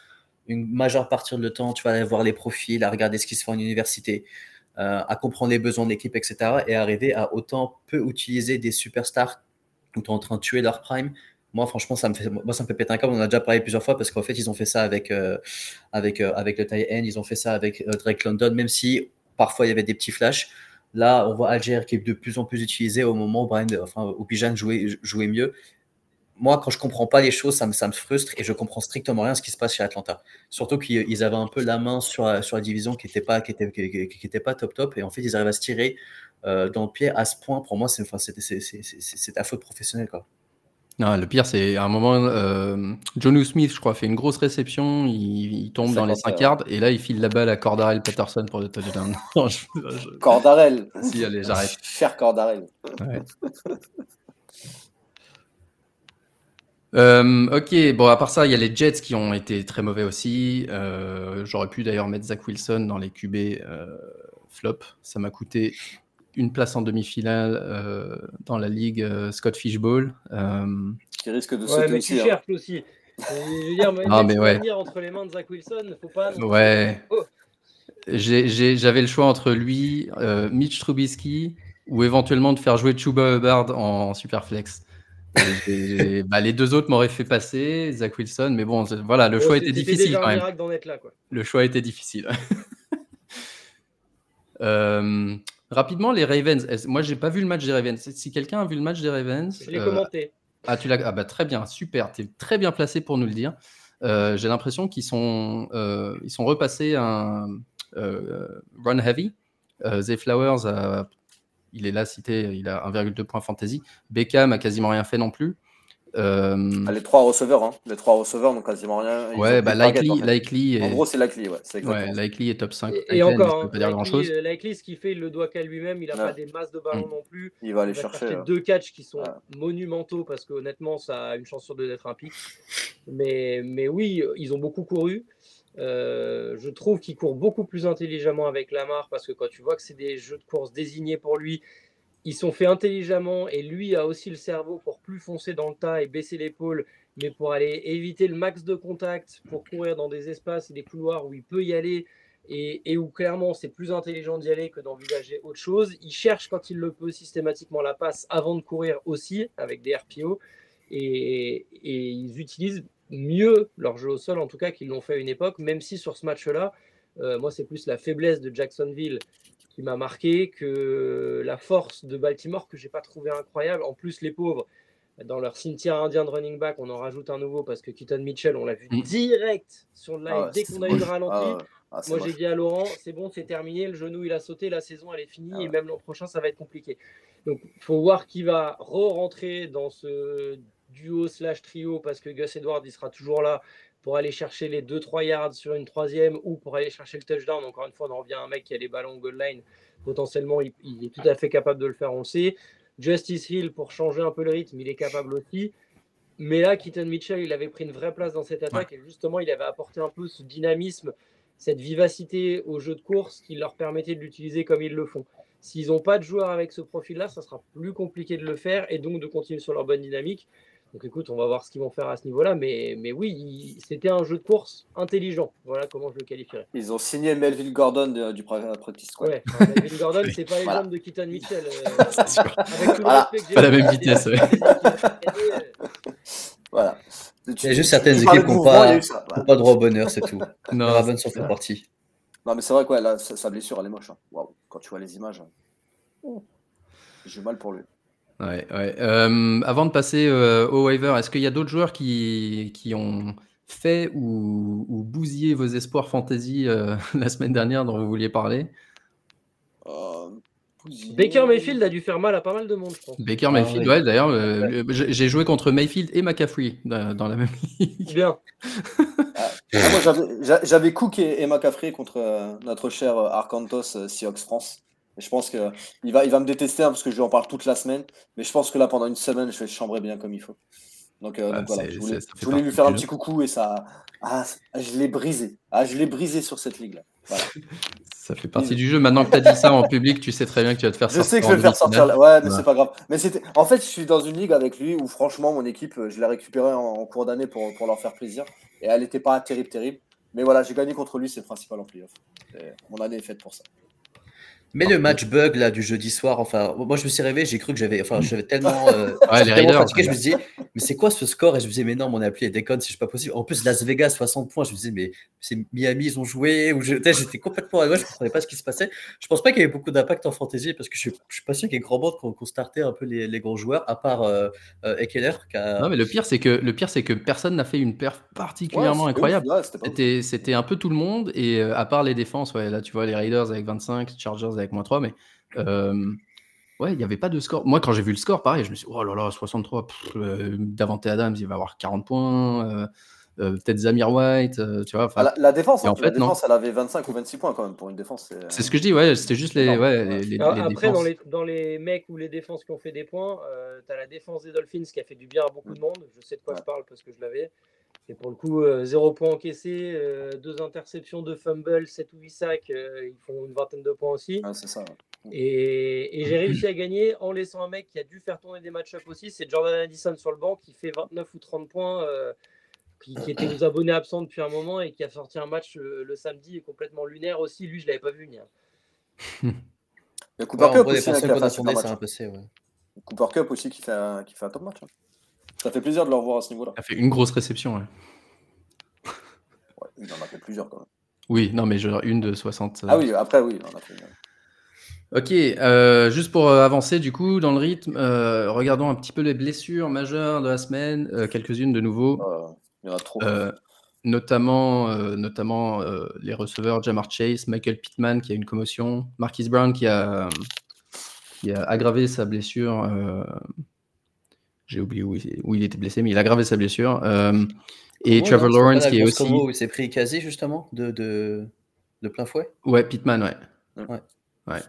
une majeure partie de temps, tu vas aller voir les profils, à regarder ce qui se fait en université, euh, à comprendre les besoins de l'équipe, etc. Et arriver à autant peu utiliser des superstars tout en train de tuer leur prime. Moi, franchement, ça me fait, moi, ça me fait péter un câble. On a déjà parlé plusieurs fois parce qu'en fait, ils ont fait ça avec, euh, avec, euh, avec le tie end, ils ont fait ça avec Drake London, même si parfois il y avait des petits flashs. Là, on voit Alger qui est de plus en plus utilisé au moment où, Brian, enfin, où Bijan jouait, jouait mieux moi, quand je comprends pas les choses, ça me, ça me frustre et je comprends strictement rien ce qui se passe chez Atlanta. Surtout qu'ils avaient un peu la main sur, sur la division qui n'était pas, qui était, qui, pas top top et en fait, ils arrivent à se tirer euh, dans le pied à ce point. Pour moi, c'est enfin, ta faute professionnelle. Quoi. Non, le pire, c'est à un moment, euh, John Smith, je crois, fait une grosse réception. Il, tombe dans les 5 yards et là, il file la balle à Cordarel Patterson pour le touchdown. Cordarel Si, allez, j'arrête. Cher Cordarel. Ouais. Euh, ok, bon, à part ça, il y a les Jets qui ont été très mauvais aussi. Euh, j'aurais pu d'ailleurs mettre Zach Wilson dans les QB euh, flop. Ça m'a coûté une place en demi-finale dans la ligue Scott Fishball. qui risque de ouais, mais tu hein. aussi. Je veux dire, ah, mais ouais. entre les mains de Zach Wilson, faut pas. Ouais. Oh. J'avais le choix entre lui, Mitch Trubisky ou éventuellement de faire jouer Chuba Hubbard en Superflex. Bah, les deux autres m'auraient fait passer, Zach Wilson, mais bon, voilà, le choix était difficile quand même. Le choix était difficile. Euh, rapidement, les Ravens. Moi, j'ai pas vu le match des Ravens. Si quelqu'un a vu le match des Ravens, je l'ai commenté. Euh, ah, tu l'as. Ah bah très bien, super. Tu es très bien placé pour nous le dire. Euh, j'ai l'impression qu'ils sont, ils sont repassés un run heavy. Zay Flowers a il est là cité, il a 1,2 points fantasy. Beckham a quasiment rien fait non plus. Euh, ah, les trois receveurs, hein. les trois receveurs n'ont quasiment rien. ouais, bah Likely, en, gros, c'est Likely, ouais. ouais Likely est top 5. Et, encore, hein, pas dire grand chose. Likely, ce qu'il fait, il le doit qu'à lui-même. Il n'a pas des masses de ballons mm. non plus. Il va aller chercher. deux catchs qui sont monumentaux parce qu'honnêtement, ça a une chance sur deux d'être un pic. Mais, mais oui, ils ont beaucoup couru. Euh, je trouve qu'il court beaucoup plus intelligemment avec Lamar parce que quand tu vois que c'est des jeux de course désignés pour lui, ils sont faits intelligemment et lui a aussi le cerveau pour plus foncer dans le tas et baisser l'épaule, mais pour aller éviter le max de contact, pour courir dans des espaces et des couloirs où il peut y aller et, où clairement c'est plus intelligent d'y aller que d'envisager autre chose. Il cherche quand il le peut systématiquement la passe avant de courir aussi avec des RPO et, ils utilisent mieux leur jeu au sol, en tout cas, qu'ils l'ont fait à une époque, même si sur ce match-là, euh, moi, c'est plus la faiblesse de Jacksonville qui m'a marqué que la force de Baltimore que j'ai pas trouvé incroyable. En plus, les pauvres, dans leur cimetière indien de running back, on en rajoute un nouveau parce que Keaton Mitchell, on l'a vu mm. direct sur le live ah dès qu'on a eu le ralenti. Ah ah, moi, j'ai dit à Laurent, c'est bon, c'est terminé, le genou il a sauté, la saison elle est finie et même l'an prochain ça va être compliqué. Donc, il faut voir qui va re-rentrer dans ce duo slash trio parce que Gus Edwards il sera toujours là pour aller chercher les 2-3 yards sur une troisième ou pour aller chercher le touchdown. Encore une fois, on en revient à un mec qui a les ballons goal line. Potentiellement, il, est tout à fait capable de le faire, on le sait. Justice Hill, pour changer un peu le rythme, il est capable aussi. Mais là, Keaton Mitchell, il avait pris une vraie place dans cette attaque et justement, il avait apporté un peu ce dynamisme, cette vivacité au jeu de course qui leur permettait de l'utiliser comme ils le font. S'ils n'ont pas de joueurs avec ce profil-là, ça sera plus compliqué de le faire et donc de continuer sur leur bonne dynamique. Donc écoute, on va voir ce qu'ils vont faire à ce niveau-là. Mais, mais oui, c'était un jeu de course intelligent. Voilà comment je le qualifierais. Ils ont signé Melville Gordon du practice squad. Ouais, Melville Gordon, c'est pas les voilà. de Keaton Mitchell. Euh, avec tout voilà. le pas la même vitesse. Ouais. voilà. Il y a juste certaines équipes qui n'ont pas, pas, droit au bonheur, c'est tout. non, Ravens en fait partie. Non, mais c'est vrai que ouais, là, sa, blessure, elle est moche. Hein. Quand tu vois les images, hein. j'ai mal pour lui. Ouais, ouais. Euh, avant de passer euh, au waiver, est-ce qu'il y a d'autres joueurs qui, qui ont fait ou, ou bousillé vos espoirs fantasy euh, la semaine dernière dont vous vouliez parler? Baker Mayfield a dû faire mal à pas mal de monde, je pense. Baker Mayfield, ah, ouais, d'ailleurs, j'ai joué contre Mayfield et McCaffrey dans, la même ligue. Bien. Ah, j'avais Cook et, et, McCaffrey contre notre cher Arkantos Seahawks France. Je pense qu'il va, il va me détester hein, parce que je lui en parle toute la semaine. Mais je pense que là, pendant une semaine, je vais chambrer bien comme il faut. Donc, euh, voilà, je voulais, lui faire un petit coucou et ça. Ah, je l'ai brisé. Ah, je l'ai brisé sur cette ligue-là. Ça fait partie du jeu. Maintenant que tu as dit ça en public, tu sais très bien que tu vas te faire sortir. Je sais que je vais le faire sortir. Ouais, mais c'est pas grave. Mais c'était. En fait, je suis dans une ligue avec lui où franchement, mon équipe, je l'ai récupérée en, cours d'année pour, pour leur faire plaisir. Et elle n'était pas terrible, terrible. Mais voilà, j'ai gagné contre lui, c'est le principal en playoff. Mon année est faite pour ça. Mais le match bug là du jeudi soir, enfin, moi je me suis réveillé, j'ai cru que j'avais, enfin, j'avais tellement, euh, ouais, les Raiders, fatigué, je me disais, mais c'est quoi ce score? Et je me disais, mais non, mon appli est déconne, c'est pas possible. En plus, Las Vegas 60 points, je me disais, mais c'est Miami, ils ont joué, ou j'étais complètement à gauche, je comprenais pas ce qui se passait. Je pense pas qu'il y avait beaucoup d'impact en fantasy parce que je, je suis pas sûr qu'il y ait grand monde qu'on startait un peu les, les, gros joueurs, à part euh, euh Ekeler. Non, mais le pire c'est que le pire c'est que personne n'a fait une perf particulièrement incroyable. c'était, c'était un peu tout le monde et euh, à part les défenses, ouais, là tu vois les Raiders avec 25, Chargers avec moins 3, mais euh, ouais, il n'y avait pas de score. Moi, quand j'ai vu le score, pareil, je me suis dit, oh là là, 63, euh, Davante Adams, il va avoir 40 points. Euh, peut-être Zamir White, tu vois. Ah, la, défense, en hein, fait, la défense elle avait 25 ou 26 points quand même pour une défense. C'est ce que je dis, ouais, c'était juste les, ouais, les, Après, dans, les, dans les mecs ou les défenses qui ont fait des points, tu as la défense des Dolphins qui a fait du bien à beaucoup de monde. Je sais de quoi je parle parce que je l'avais. Et pour le coup, zéro point encaissé, deux interceptions, deux fumbles, 7 ou 8 sacs, ils font une vingtaine de points aussi. Ah, c'est ça. Et, j'ai réussi à gagner en laissant un mec qui a dû faire tourner des match-up aussi. C'est Jordan Addison sur le banc qui fait 29 ou 30 points, euh, qui, était aux abonnés absents depuis un moment et qui a sorti un match le, samedi et complètement lunaire aussi. Lui, je ne l'avais pas vu venir. Il y a Cooper Cup aussi, qui fait un Cooper Cup aussi qui fait un, qui fait un top match. Hein. Ça fait plaisir de le revoir à ce niveau-là. Il a fait une grosse réception. Ouais. il en a fait plusieurs quand même. Oui, non, mais genre une de 60. Ah oui, après, oui, il en a fait. Ok, euh, juste pour euh, avancer du coup dans le rythme, euh, regardons un petit peu les blessures majeures de la semaine, quelques-unes de nouveau. Il y en a trop. notamment notamment les receveurs Jamar Chase, Michael Pittman qui a une commotion, Marquis Brown qui a, qui a aggravé sa blessure. J'ai oublié où il, était blessé, mais il a aggravé sa blessure. et Trevor Lawrence qui est aussi. il s'est pris quasi justement de, de, de plein fouet? Ouais, Pittman, ouais. ouais. Ouais.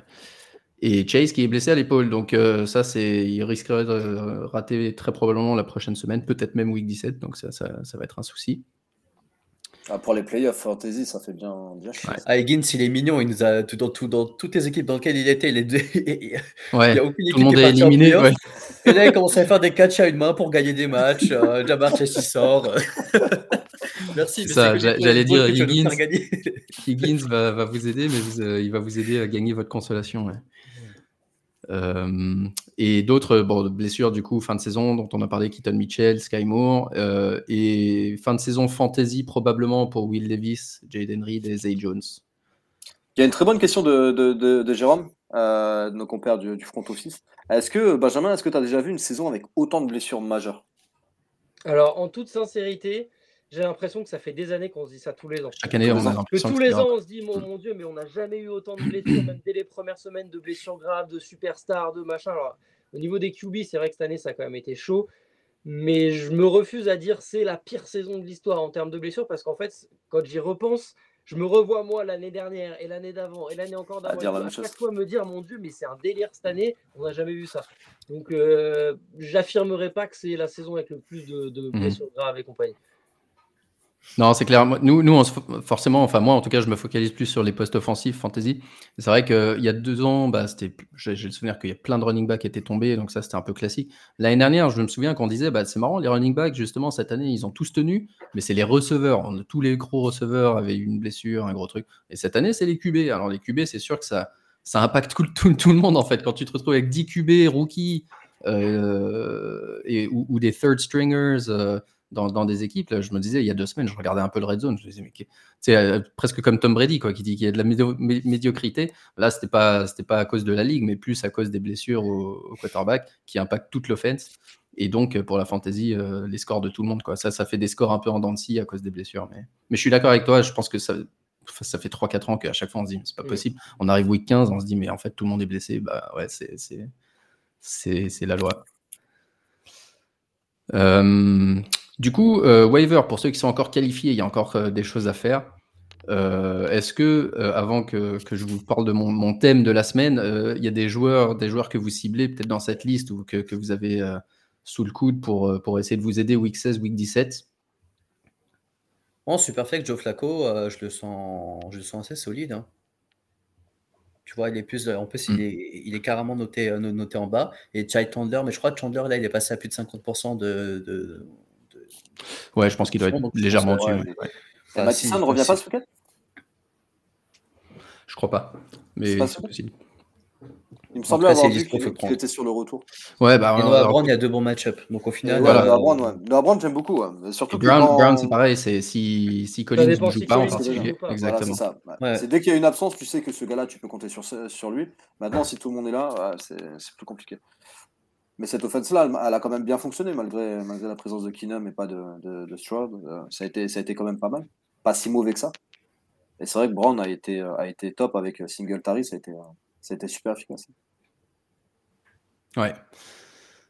Et Chase qui est blessé à l'épaule, donc euh, ça, c'est, il risquerait de rater très probablement la prochaine semaine, peut-être même week 17, donc ça, ça, ça va être un souci. Ah, pour les playoffs fantasy, ça fait bien, bien chier. Ah, Higgins, il est mignon, il nous a tout, dans, tout, dans toutes les équipes dans lesquelles il était, il, est, ouais, il y a aucune équipe tout le monde est éliminé. Ouais. Et là, il commence à faire des catchs à une main pour gagner des matchs. Euh, Jamar Chase, il sort. Merci. Ça, j'allais dire Higgins, Higgins va, va, vous aider, mais euh, il va vous aider à gagner votre consolation. Euh, et d'autres bon, blessures du coup fin de saison dont on a parlé Keaton Mitchell, Sky Moore euh, et fin de saison fantasy probablement pour Will Davis, Jaden Reed et Zay Jones. Il y a une très bonne question de, de, de, Jérôme, euh, nos compères du, du front office. Est-ce que Benjamin, est-ce que tu as déjà vu une saison avec autant de blessures majeures? Alors en toute sincérité, j'ai l'impression que ça fait des années qu'on se dit ça tous les ans. Chaque année, on a que tous les ans, on se dit mon, mon, Dieu, mais on n'a jamais eu autant de blessures, même dès les premières semaines de blessures graves, de superstars, de machin. Alors, au niveau des QB, c'est vrai que cette année, ça a quand même été chaud. Mais je me refuse à dire c'est la pire saison de l'histoire en termes de blessures parce qu'en fait, quand j'y repense, je me revois moi l'année dernière et l'année d'avant et l'année encore d'avant. À, chaque fois me dire mon Dieu, mais c'est un délire cette année, on n'a jamais vu ça. Donc euh, j'affirmerai pas que c'est la saison avec le plus de, de mmh. blessures graves et compagnie. Non, c'est clair. Nous, nous forcément, enfin moi en tout cas, je me focalise plus sur les postes offensifs fantasy. C'est vrai qu'il y a deux ans, bah, c'était, j'ai, le souvenir qu'il y a plein de running backs qui étaient tombés, donc ça c'était un peu classique. L'année dernière, je me souviens qu'on disait, bah, c'est marrant, les running backs justement cette année, ils ont tous tenu, mais c'est les receveurs. tous les gros receveurs avaient eu une blessure, un gros truc. Et cette année, c'est les QB. Alors les QB, c'est sûr que ça, ça impacte tout, le monde en fait. Quand tu te retrouves avec 10 QB rookies euh, ou, des third stringers. Euh, dans, des équipes. Là, je me disais, il y a deux semaines, je regardais un peu le red zone. Je me disais, mais c'est euh, presque comme Tom Brady, quoi, qui dit qu'il y a de la médiocrité. Là, c'était pas, c'était pas à cause de la ligue, mais plus à cause des blessures au, quarterback qui impactent toute l'offense. Et donc, pour la fantasy, euh, les scores de tout le monde, quoi. Ça, ça fait des scores un peu en dents de scie à cause des blessures. Mais, mais je suis d'accord avec toi. Je pense que ça, ça fait 3-4 ans qu'à chaque fois on se dit, c'est pas possible. On arrive week 15, on se dit, mais en fait, tout le monde est blessé. Bah ouais, c'est, c'est, c'est, la loi. Euh, du coup, euh, waiver, pour ceux qui sont encore qualifiés, il y a encore euh, des choses à faire. Euh, est-ce que, avant que, je vous parle de mon, thème de la semaine, il y a des joueurs, des joueurs que vous ciblez peut-être dans cette liste ou que, vous avez sous le coude pour, pour essayer de vous aider week 16, week 17 En Superflex, Joe Flacco, je, le sens, je le sens assez solide. Hein. Tu vois, il est plus. En plus, il, mm. est, il est carrément noté, noté en bas. Et Chai Chandler, mais je crois que Chandler, là, il est passé à plus de 50% de, Ouais, je pense qu'il doit être légèrement dessus. Ouais. ne revient pas ce week-end Je crois pas, mais c'est possible. Il me semblait avoir vu qu'il était sur le retour. Ouais, bah, et Noah Brown, il y a deux bons match-ups. Donc au final. voilà. Noah Brown, ouais. Noah Brown j'aime beaucoup. Ouais. Surtout Brown, Brown c'est pareil. C'est si, si Collins ne joue pas en particulier. Exactement. c'est dès qu'il y a une absence, tu sais que ce gars-là, tu peux compter sur, sur lui. Maintenant, si tout le monde est là, c'est plus compliqué. Mais cette offense-là, elle, a quand même bien fonctionné malgré, malgré la présence de Keenum et pas de, de, de Stroud. Euh, ça, a été, ça a été quand même pas mal. Pas si mauvais que ça. Et c'est vrai que Brown a été, a été top avec Singletary. Ça a été, ça a été super efficace. Ouais.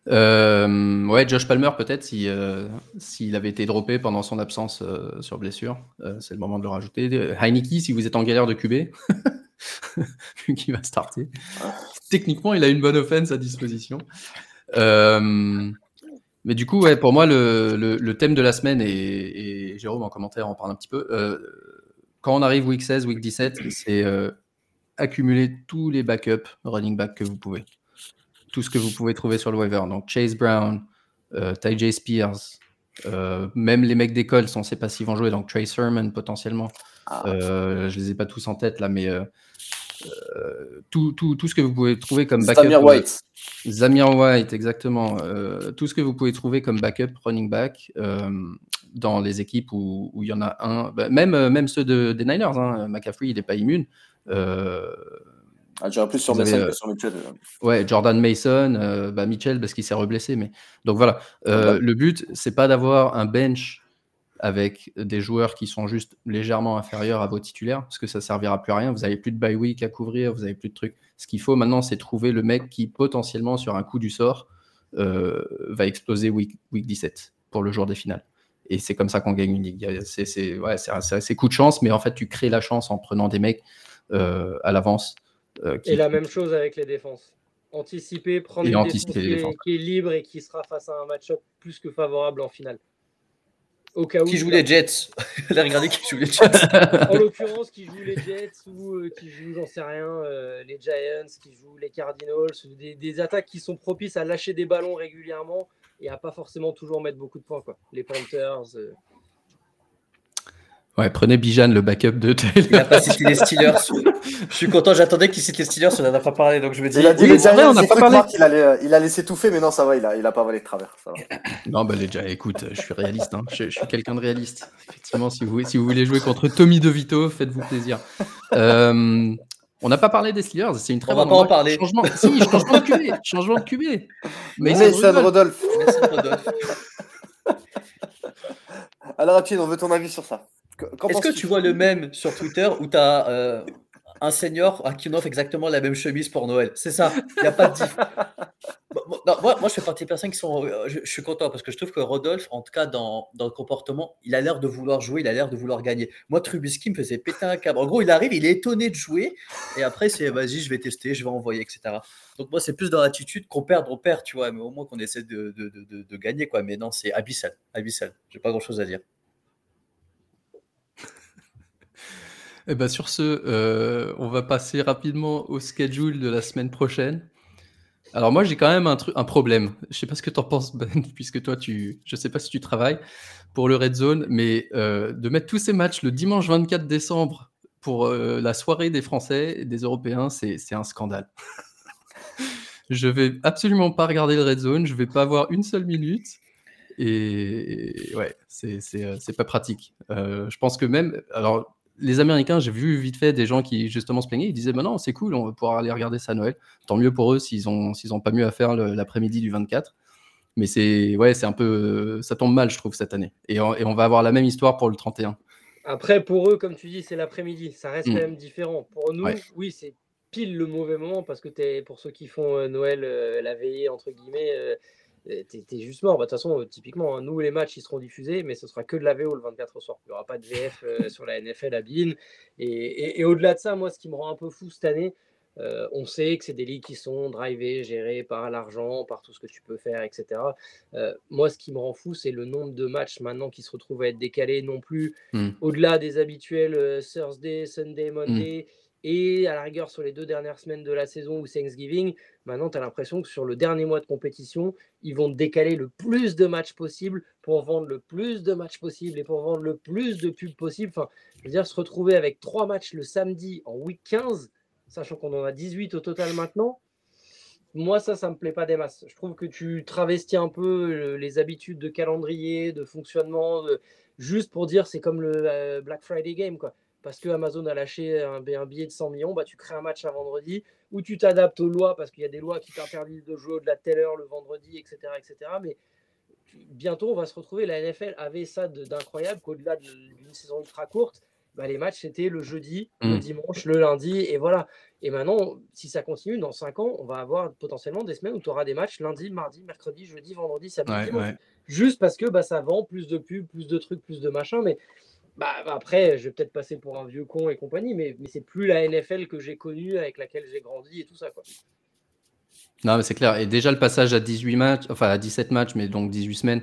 Euh, ouais, Josh Palmer, peut-être, s'il si, avait été droppé pendant son absence euh, sur blessure, c'est le moment de le rajouter. Heineke, si vous êtes en galère de QB, vu qu'il va starter. Techniquement, il a une bonne offense à disposition. Euh, mais du coup, ouais, pour moi, le, le, thème de la semaine, et, Jérôme en commentaire en parle un petit peu, euh, quand on arrive week 16, week 17, c'est euh, accumuler tous les backups running back que vous pouvez. Tout ce que vous pouvez trouver sur le waiver. Donc Chase Brown, Ty J. Spears, même les mecs d'école, on ne sait pas s'ils vont jouer, donc Trey Sermon potentiellement. Ah. je les ai pas tous en tête là, mais tout, tout, tout, ce que vous pouvez trouver comme backup. Zamir White. Zamir White, exactement. Euh, tout ce que vous pouvez trouver comme backup running back euh, dans les équipes où, où, il y en a un, bah, même, euh, même ceux de, des Niners. Hein, McCaffrey, il n'est pas immune. Ah, plus sur Mason que sur Mitchell. Ouais, Jordan Mason, bah, Mitchell parce qu'il s'est reblessé. Mais... Donc voilà, le but, c'est pas d'avoir un bench avec des joueurs qui sont juste légèrement inférieurs à vos titulaires, parce que ça servira plus à rien. Vous n'avez plus de bye week à couvrir, vous n'avez plus de trucs. Ce qu'il faut maintenant, c'est trouver le mec qui potentiellement, sur un coup du sort, euh, va exploser week, week 17 pour le jour des finales. Et c'est comme ça qu'on gagne une ligue. C'est ouais, assez coup de chance, mais en fait, tu crées la chance en prenant des mecs euh, à l'avance. Euh, et la même chose avec les défenses. Anticiper, prendre une défense qui est libre et qui sera face à un match-up plus que favorable en finale qui joue les Jets Regardez qui joue les Jets. en l'occurrence, qui joue les Jets ou euh, qui joue, j'en sais rien, euh, les Giants, qui joue les Cardinals, des, attaques qui sont propices à lâcher des ballons régulièrement et à pas forcément toujours mettre beaucoup de points. Quoi. Les Panthers. Euh, Ouais, prenez Bijan, le backup de Taylor. Il n'a pas cité les Steelers. je suis content, j'attendais qu'il cite les Steelers, on n'en a pas parlé, donc je me dis. Il a dit les Giants, on n'a pas parlé. Il allait, euh, il allait s'étouffer, mais non, ça va, il a, il a pas volé de travers. Ça va. Non, bah Giants, écoute, je suis réaliste, hein. je, suis quelqu'un de réaliste. Effectivement, si vous, si vous voulez jouer contre Tommy DeVito, faites-vous plaisir. Euh, on n'a pas parlé des Steelers, c'est une très bonne. On va pas en parler. Changement, si, changement de QB, changement de QB. Mason Rodolphe. Rodolphe. Alors, Apien, on veut ton avis sur ça. Est-ce que tu vois le même sur Twitter où tu as euh, un senior à qui on offre exactement la même chemise pour Noël? C'est ça, il n'y a pas de diff. moi, moi, je fais partie des personnes qui sont. Euh, je, suis content parce que je trouve que Rodolphe, en tout cas dans, dans le comportement, il a l'air de vouloir jouer, il a l'air de vouloir gagner. Moi, Trubisky me faisait péter un câble. En gros, il arrive, il est étonné de jouer et après, c'est vas-y, je vais tester, je vais envoyer, etc. Donc, moi, c'est plus dans l'attitude qu'on perd, on perd, tu vois, mais au moins qu'on essaie de, de, de, de, gagner, quoi. Mais non, c'est abyssal. Abyssal. J'ai pas grand chose à dire. Eh ben sur ce, euh, on va passer rapidement au schedule de la semaine prochaine. Alors moi j'ai quand même un, un problème. Je sais pas ce que tu en penses Ben, puisque toi tu, je sais pas si tu travailles pour le Red Zone, mais euh, de mettre tous ces matchs le dimanche 24 décembre pour euh, la soirée des Français et des Européens, c'est un scandale. je vais absolument pas regarder le Red Zone, je vais pas avoir une seule minute. Et ouais, c'est pas pratique. je pense que même, alors les Américains, j'ai vu vite fait des gens qui justement se plaignaient, ils disaient bah non, c'est cool, on va pouvoir aller regarder ça à Noël. Tant mieux pour eux s'ils ont s'ils ont pas mieux à faire l'après-midi du 24. Mais c'est ouais, c'est un peu ça tombe mal je trouve cette année. Et on, et on, va avoir la même histoire pour le 31. Après pour eux comme tu dis, c'est l'après-midi, ça reste mm. quand même différent. Pour nous, oui, c'est pile le mauvais moment parce que es, pour ceux qui font euh, Noël euh, la veillée entre guillemets euh, t'es es juste mort. Bah, de toute façon, typiquement, hein, nous, les matchs, ils seront diffusés, mais ce sera que de la VO le 24 au soir. Il n'y aura pas de VF euh, sur la NFL à Bean. Et, au-delà de ça, moi, ce qui me rend un peu fou cette année, euh, on sait que c'est des ligues qui sont drivées, gérées par l'argent, par tout ce que tu peux faire, etc. Euh, moi, ce qui me rend fou, c'est le nombre de matchs maintenant qui se retrouvent à être décalés, non plus hmm. au-delà des habituels Thursday, Sunday, Monday. Hmm. Et à la rigueur, sur les deux dernières semaines de la saison ou Thanksgiving, maintenant, tu as l'impression que sur le dernier mois de compétition, ils vont décaler le plus de matchs possible pour vendre le plus de matchs possible et pour vendre le plus de pubs possible. Enfin, je veux dire, se retrouver avec trois matchs le samedi en week 15, sachant qu'on en a 18 au total maintenant, moi, ça, ça me plaît pas des masses. Je trouve que tu travestis un peu euh, les habitudes de calendrier, de fonctionnement, juste pour dire c'est comme le euh, Black Friday Game, quoi parce que Amazon a lâché un, billet de 100 millions, bah, tu crées un match un vendredi où tu t'adaptes aux lois parce qu'il y a des lois qui t'interdisent de jouer au-delà de telle heure le vendredi, etc. etc. Mais bientôt, on va se retrouver. La NFL avait ça d'incroyable qu'au-delà d'une saison ultra courte, bah, les matchs c'était le jeudi, le mm. dimanche, le lundi, et voilà. Et maintenant, si ça continue, dans 5 ans, on va avoir potentiellement des semaines où tu auras des matchs lundi, mardi, mercredi, jeudi, vendredi, samedi, dimanche. Juste parce que bah, ça vend plus de pubs, plus de trucs, plus de machins. Mais bah, après, je vais peut-être passer pour un vieux con et compagnie, mais, mais c'est plus la NFL que j'ai connue, avec laquelle j'ai grandi et tout ça. Quoi. Non, mais c'est clair. Et déjà, le passage à 18 matchs, enfin à 17 matchs, mais donc 18 semaines,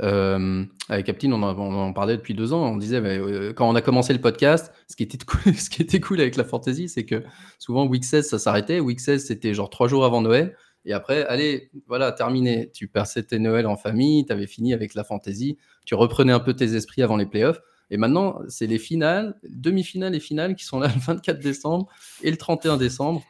euh, avec Captain, on en, parlait depuis deux ans. On disait, euh, quand on a commencé le podcast, ce qui était cool, ce qui était cool avec la fantasy, c'est que souvent, week 16, ça s'arrêtait. Week 16, c'était genre trois jours avant Noël. Et après, allez, voilà, terminé. Tu passais tes Noël en famille, tu avais fini avec la fantasy, tu reprenais un peu tes esprits avant les playoffs. Et maintenant, c'est les finales, demi-finales et finales qui sont là le 24 décembre et le 31 décembre.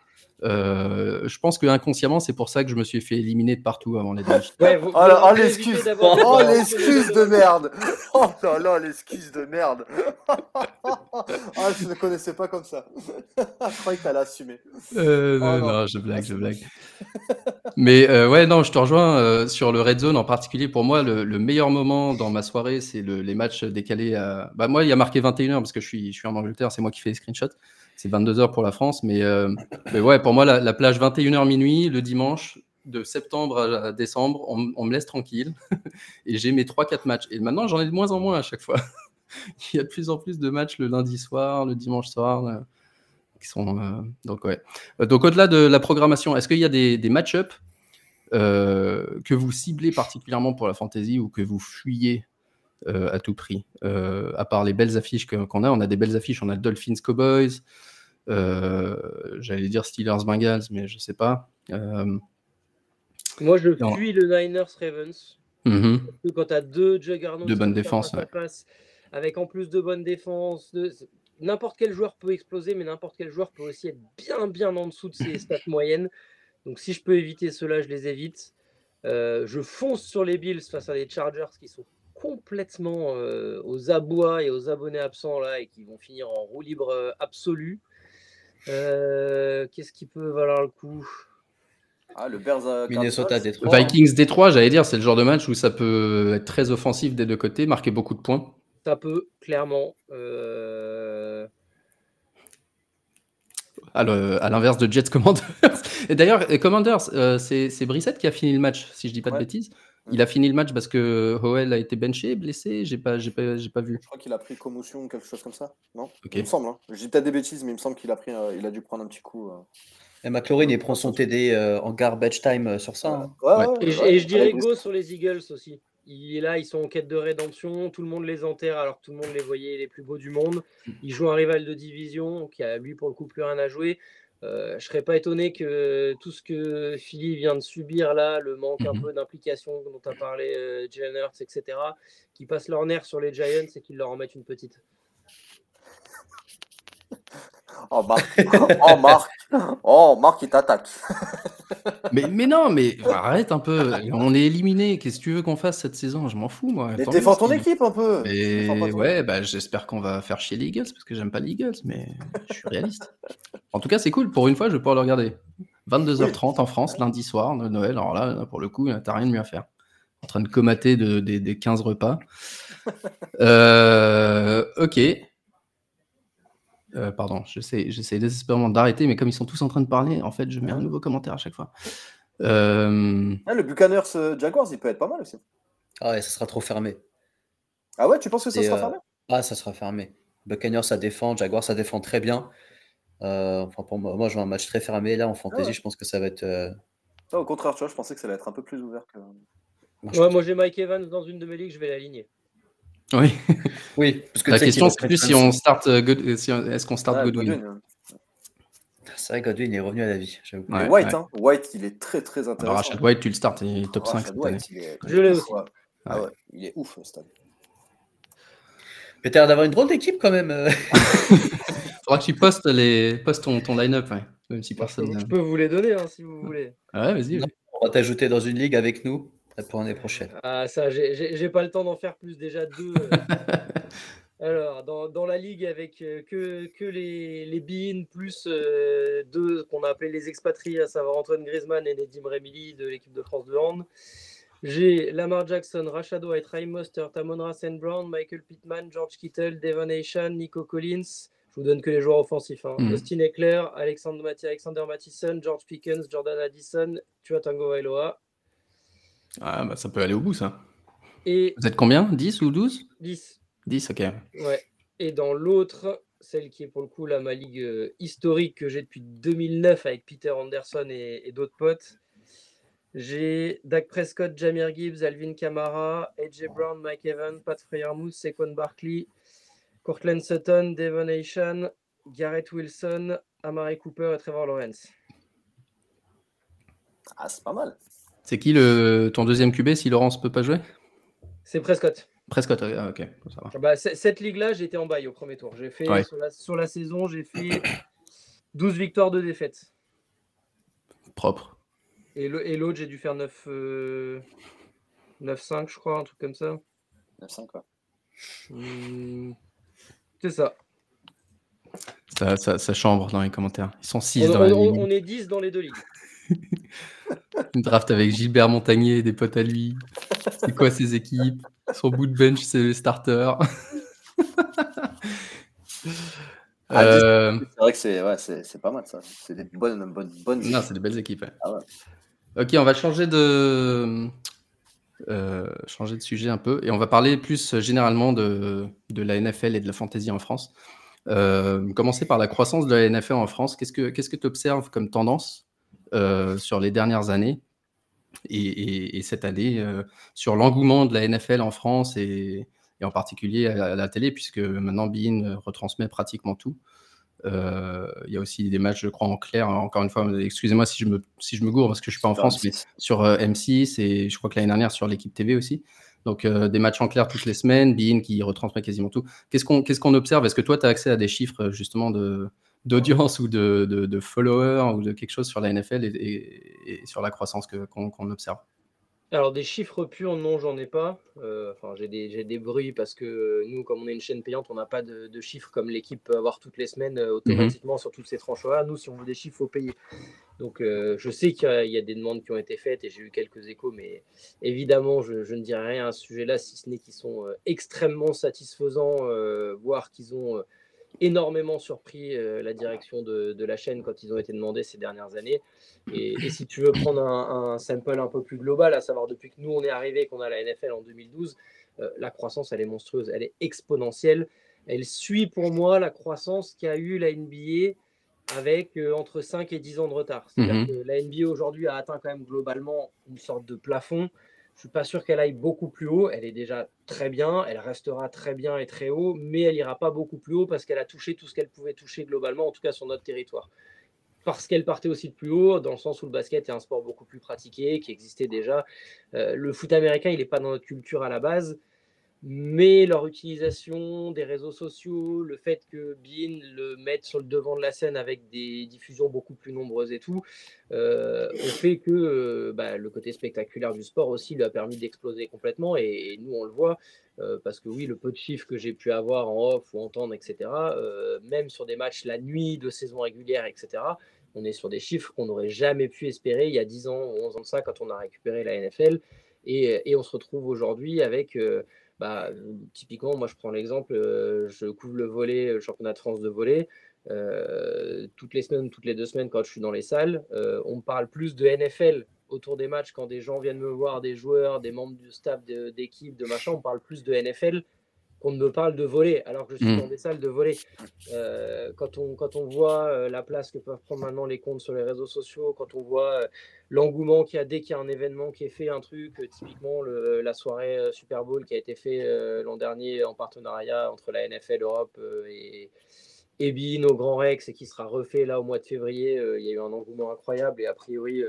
Euh, je pense que inconsciemment, c'est pour ça que je me suis fait éliminer de partout avant les matchs. oh, oh l'excuse, oh l'excuse de merde. Oh là là, l'excuse de merde. ah, je ne connaissais pas comme ça. je croyais que tu allais assumer. Euh, oh, non. je blague, je blague. Mais euh, ouais, non, je te rejoins sur le red zone en particulier. Pour moi, le, meilleur moment dans ma soirée, c'est les matchs décalés à. Bah, moi, il y a marqué 21h parce que je suis, je suis en Angleterre, c'est moi qui fais les screenshots c'est 22 heures pour la France. Mais, euh, ouais, pour moi, la, plage 21h minuit, le dimanche, de septembre à décembre, on, me laisse tranquille. et j'ai mes 3-4 matchs. Et maintenant, j'en ai de moins en moins à chaque fois. Il y a de plus en plus de matchs le lundi soir, le dimanche soir. Euh, qui sont, euh, donc, ouais. donc, au-delà de la programmation, est-ce qu'il y a des, des match-up que vous ciblez particulièrement pour la fantasy ou que vous fuyez euh, à tout prix. Euh, à part les belles affiches qu'on a, on a des belles affiches, on a Dolphins Cowboys, euh, j'allais dire Steelers Bengals, mais je sais pas. Moi, je fuis le Niners Ravens. Mm quand tu as deux juggernauts de bonne défense, avec en plus de bonne défense, n'importe quel joueur peut exploser, mais n'importe quel joueur peut aussi être bien, bien en dessous de ses stats moyennes. Donc, si je peux éviter cela, je les évite. je fonce sur les Bills face à des Chargers qui sont complètement euh, aux abois et aux abonnés absents là et qui vont finir en roue libre euh, absolu. Euh, qu'est-ce qui peut valoir le coup? Ah, le Bears Minnesota Détroit. Vikings Détroit, j'allais dire, c'est le genre de match où ça peut être très offensif des deux côtés, marquer beaucoup de points. Ça peut, clairement. à l'inverse de Jets Commanders. Et d'ailleurs, Commanders, euh, c'est Brissette qui a fini le match, si je dis pas de bêtises. Il a fini le match parce que Howell a été benché, blessé. J'ai pas, j'ai pas, j'ai pas vu. Je crois qu'il a pris commotion ou quelque chose comme ça. Non? Il me semble. Hein. Je dis peut-être des bêtises, mais il me semble qu'il a pris, euh, il a dû prendre un petit coup. Euh. Et McLaurin, il prend son TD euh, en garbage time sur ça. Hein. Ouais, et, je dirais go sur les Eagles aussi. Il est là, ils sont en quête de rédemption. Tout le monde les enterre alors que tout le monde les voyait les plus beaux du monde. Ils jouent un rival de division qui a lui pour le coup plus rien à jouer. Euh, je ne serais pas étonné que tout ce que Philly vient de subir là, le manque un mhm. peu d'implication dont as parlé, euh, etc., qui passent leur nerf sur les Giants et qu'ils leur en mettent une petite. Oh Marc, oh Marc, oh Marc, il t'attaque. mais, mais non, mais arrête un peu. On est éliminé. Qu'est-ce que tu veux qu'on fasse cette saison? Je m'en fous, moi. Mais défends ton équipe un peu. Ouais, bah, j'espère qu'on va faire chier les Eagles parce que j'aime pas les Eagles, mais je suis réaliste. En tout cas, c'est cool. Pour une fois, je vais pouvoir le regarder. 22h30 en France, lundi soir de Noël. Alors là, pour le coup, t'as rien de mieux à faire. En train de comater des 15 repas. Euh, ok. Euh, pardon, j'essaie, j'essaie désespérément d'arrêter, mais comme ils sont tous en train de parler, en fait, je mets un nouveau commentaire à chaque fois. Euh, ah, le Buccaneers euh, Jaguars, il peut être pas mal aussi. Ah ouais, ça sera trop fermé. Ah ouais, tu penses que ça sera fermé? Ah, ça sera fermé. Buccaneers, ça défend, Jaguars, ça défend très bien. enfin, pour moi, moi, je vois un match très fermé. Là, en fantasy, ah je pense que ça va être. au contraire, tu vois, je pensais que ça allait être un peu plus ouvert que. Ouais, moi, j'ai Mike Evans dans une de mes ligues, je vais l'aligner. Oui. oui. Parce que la question, c'est plus si on start, euh, euh, est-ce qu'on start Godwin, C'est vrai, Godwin est revenu à la vie. White, hein. White, il est très très intéressant. Alors, Rachel White, tu le starts, il est top 5 cette année. Je l'ai aussi. Ah ouais, il est ouf, le stade. Mais t'as l'air d'avoir une drôle d'équipe quand même. Euh. Faudra que tu postes, les... postes ton, ton line-up, même si personne. Je peux vous les donner hein, si vous voulez. Ah ouais, vas-y. On va t'ajouter dans une ligue avec nous pour l'année prochaine. Ah, ça, j'ai pas le temps d'en faire plus, déjà deux. Euh. Alors, dans, dans, la ligue avec euh, que, que les, les Beans, plus euh, deux qu'on a appelé les expatriés, à savoir Antoine Griezmann et Nedim Remili de l'équipe de France de hand. J'ai Lamar Jackson, Rashad White, Ray Moster, Tamon Rassen Brown, Michael Pittman, George Kittle, Devon Aishan, Nico Collins. Je vous donne que les joueurs offensifs. Hein. Mm. Austin Eckler, Alexander, Alexander Mattison, George Pickens, Jordan Addison, Tua Tango Eloa. Ah, bah ça peut aller au bout, ça. Et Vous êtes combien? 10 ou 12 10. 10, ok. Ouais. Et dans l'autre, celle qui est pour le coup là, ma ligue euh, historique que j'ai depuis 2009 avec Peter Anderson et, d'autres potes, j'ai Dak Prescott, Jamir Gibbs, Alvin Kamara, AJ Brown, Mike Evans, Pat Freyermuth, Saquon Barkley, Cortland Sutton, Devon Aishan, Garrett Wilson, Amari Cooper et Trevor Lawrence. Ah, c'est pas mal. C'est qui le, ton deuxième QB si Laurence peut pas jouer? C'est Prescott. Prescott, ah, ok. Bah, cette ligue-là, j'étais en bail au premier tour. J'ai fait sur, la, saison, j'ai fait 12 victoires, de défaites. Propre. Et l'autre, j'ai dû faire 9, 9-5, euh, je crois, un truc comme ça. 9-5, quoi. Hmm, c'est ça. Ça, ça. chambre dans les commentaires. Ils sont 6 on, dans la ligue. On est 10 dans les deux ligues. Une draft avec Gilbert Montagnier, des potes à lui. C'est quoi ses équipes? Son bout de bench, c'est le starter. Ah, euh, c'est vrai que c'est ouais, pas mal ça. C'est des bonnes, bonnes, bonnes Non, c'est des belles équipes. Ah ok, on va changer de, euh, changer de sujet un peu et on va parler plus généralement de, de la NFL et de la fantasy en France. Euh, commencer par la croissance de la NFL en France. Qu'est-ce que tu que observes comme tendance? Euh, sur les dernières années et, cette année euh, sur l'engouement de la NFL en France et, en particulier à, la télé, puisque maintenant Bein retransmet pratiquement tout. Euh, il y a aussi des matchs, je crois, en clair. Encore une fois, excusez-moi si je me, si je me gourre parce que je suis pas en France, mais sur M6 et je crois que l'année dernière sur l'équipe TV aussi. Donc des matchs en clair toutes les semaines, Bein qui retransmet quasiment tout. Qu'est-ce qu'on qu'est-ce qu'on observe? Est-ce que toi, tu as accès à des chiffres justement de, d'audience ou de, de, followers ou de quelque chose sur la NFL et, sur la croissance qu'on observe alors des chiffres purs, non, j'en ai pas. Euh, enfin, j'ai des, des, bruits parce que nous, comme on est une chaîne payante, on n'a pas de, chiffres comme l'équipe peut avoir toutes les semaines euh, automatiquement sur toutes ces tranches-là. Nous, si on veut des chiffres, il faut payer. Donc, euh, je sais qu'il y, a des demandes qui ont été faites et j'ai eu quelques échos, mais évidemment, je, je ne dirai rien à ce sujet-là, si ce n'est qu'ils sont extrêmement satisfaisants, voire qu'ils ont énormément surpris la direction de, la chaîne quand ils ont été demandés ces dernières années. Et, si tu veux prendre un, sample un peu plus global, à savoir depuis que nous on est arrivé, qu'on a la NFL en 2012, la croissance elle est monstrueuse, elle est exponentielle. Elle suit pour moi la croissance qu'a eu la NBA avec entre 5 et 10 ans de retard. C'est-à-dire mmh que la NBA aujourd'hui a atteint quand même globalement une sorte de plafond. Je suis pas sûr qu'elle aille beaucoup plus haut. Elle est déjà très bien, elle restera très bien et très haut, mais elle ira pas beaucoup plus haut parce qu'elle a touché tout ce qu'elle pouvait toucher globalement, en tout cas sur notre territoire. Parce qu'elle partait aussi de plus haut, dans le sens où le basket est un sport beaucoup plus pratiqué, qui existait déjà. Euh, le foot américain, il n'est pas dans notre culture à la base mais leur utilisation des réseaux sociaux, le fait que Bean le mette sur le devant de la scène avec des diffusions beaucoup plus nombreuses et tout, euh, ont fait que euh, bah, le côté spectaculaire du sport aussi lui a permis d'exploser complètement. Et, nous, on le voit, euh, parce que oui, le peu de chiffres que j'ai pu avoir en off ou entendre, etc., même sur des matchs la nuit de saison régulière, etc., on est sur des chiffres qu'on n'aurait jamais pu espérer il y a 10 ans ou 11 ans de ça quand on a récupéré la NFL. Et on se retrouve aujourd'hui avec bah, typiquement, moi je prends l'exemple, euh, je couvre le volet, le championnat de France de volet. Euh, toutes les semaines, toutes les deux semaines, quand je suis dans les salles, euh, on parle plus de NFL autour des matchs quand des gens viennent me voir, des joueurs, des membres du staff d'équipe, de, machin, on parle plus de NFL qu'on ne me parle de voler, alors que je suis mmh. dans des salles de voler. Euh, quand, on, quand on voit euh, la place que peuvent prendre maintenant les comptes sur les réseaux sociaux, quand on voit euh, l'engouement qu'il y a dès qu'il y a un événement qui est fait, un truc, typiquement le, la soirée Super Bowl qui a été fait l'an dernier en partenariat entre la NFL Europe et, et BIN au Grand Rex et qui sera refait là au mois de février, il y a eu un engouement incroyable et a priori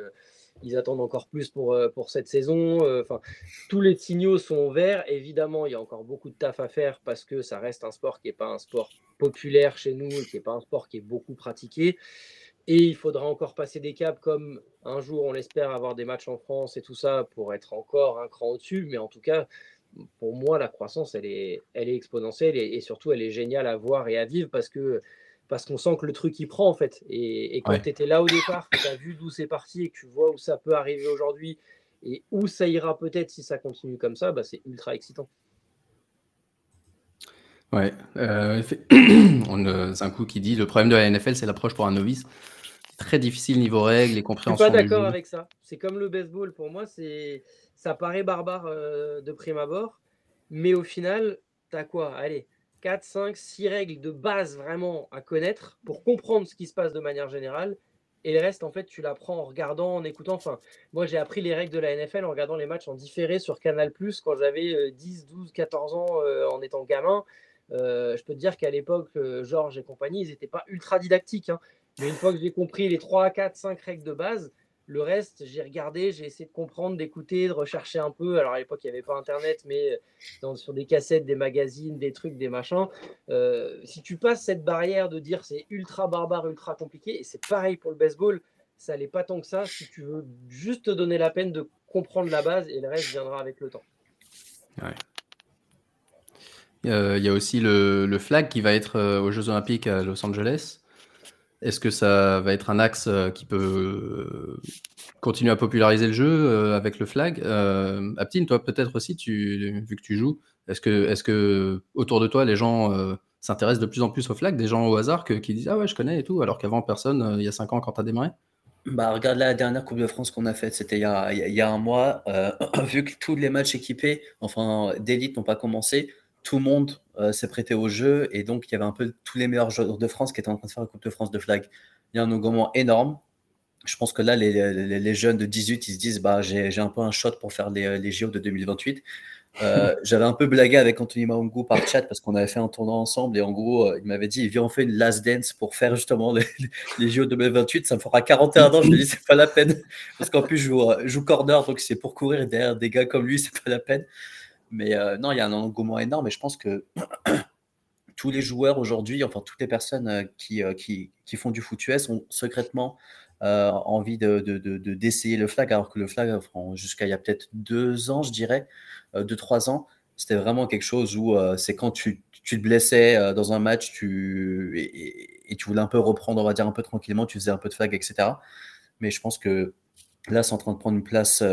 ils attendent encore plus pour, euh, pour cette saison. Euh, enfin, tous les signaux sont verts. Évidemment, il y a encore beaucoup de taf à faire parce que ça reste un sport qui n'est pas un sport populaire chez nous, qui n'est pas un sport qui est beaucoup pratiqué. Et il faudra encore passer des caps comme un jour, on l'espère, avoir des matchs en France et tout ça pour être encore un cran au-dessus. Mais en tout cas, pour moi, la croissance, elle est, elle est exponentielle et, et surtout, elle est géniale à voir et à vivre parce que parce qu'on sent que le truc il prend en fait. Et, quand tu étais là au départ, tu as vu d'où c'est parti et que tu vois où ça peut arriver aujourd'hui et où ça ira peut-être si ça continue comme ça, bah, c'est ultra excitant. Ouais, euh, c'est un coup qui dit le problème de la NFL, c'est l'approche pour un novice. Très difficile niveau règles et compréhension. Je suis pas d'accord avec ça. C'est comme le baseball pour moi, c'est ça paraît barbare euh, de prime abord, mais au final, tu as quoi? Allez, 4, 5, 6 règles de base vraiment à connaître pour comprendre ce qui se passe de manière générale. Et le reste, en fait, tu l'apprends en regardant, en écoutant. Enfin, moi, j'ai appris les règles de la NFL en regardant les matchs en différé sur Canal quand j'avais 10, 12, 14 ans euh, en étant gamin. Euh, je peux te dire qu'à l'époque, euh, Georges et compagnie, ils n'étaient pas ultra didactiques. Hein. Mais une fois que j'ai compris les 3, 4, 5 règles de base, le reste, j'ai regardé, j'ai essayé de comprendre, d'écouter, de rechercher un peu. Alors à l'époque, il n'y avait pas Internet, mais euh, sur des cassettes, des magazines, des trucs, des machins. Euh, si tu passes cette barrière de dire c'est ultra barbare, ultra compliqué, et c'est pareil pour le baseball, ça n'est pas tant que ça. Si tu veux juste te donner la peine de comprendre la base, et le reste viendra avec le temps. Euh, il y a aussi le, flag qui va être aux Jeux Olympiques à Los Angeles. Est-ce que ça va être un axe euh, qui peut euh, continuer à populariser le jeu euh, avec le flag Aptine, toi peut-être aussi, vu que tu joues, est-ce que, autour de toi les gens s'intéressent de plus en plus au flag Des gens au hasard qui disent Ah ouais, je connais et tout, alors qu'avant personne, il y a 5 ans quand tu as démarré? Bah, regarde la dernière Coupe de France qu'on a faite, c'était il, y a un mois. vu que tous les matchs équipés, enfin d'élite, n'ont pas commencé, tout le monde euh, s'est prêté au jeu et donc il y avait un peu tous les meilleurs joueurs de France qui étaient en train de faire la Coupe de France de flag. Il y a un engouement énorme. Je pense que là, les, jeunes de 18, ils se disent bah, j'ai un peu un shot pour faire les, les JO de 2028. Euh, j'avais un peu blagué avec Anthony Maungu par chat parce qu'on avait fait un tournoi ensemble et en gros, euh, il m'avait dit viens, on fait une last dance pour faire justement les, les JO 2028. Ça me fera 41 ans. Je lui ai dit c'est pas la peine parce qu'en plus, je joue, je joue corner donc c'est pour courir derrière des gars comme lui, c'est pas la peine. Mais euh, non, il y a un engouement énorme et je pense que tous les joueurs aujourd'hui, enfin toutes les personnes euh, qui, euh, qui, qui, font du foot US ont secrètement envie d'essayer de, le flag, alors que le flag, jusqu'à il y a peut-être deux ans, je dirais, deux, trois ans, c'était vraiment quelque chose où c'est quand tu, tu, te blessais dans un match tu, et, tu voulais un peu reprendre, on va dire, un peu tranquillement, tu faisais un peu de flag, etc. Mais je pense que là, c'est en train de prendre une place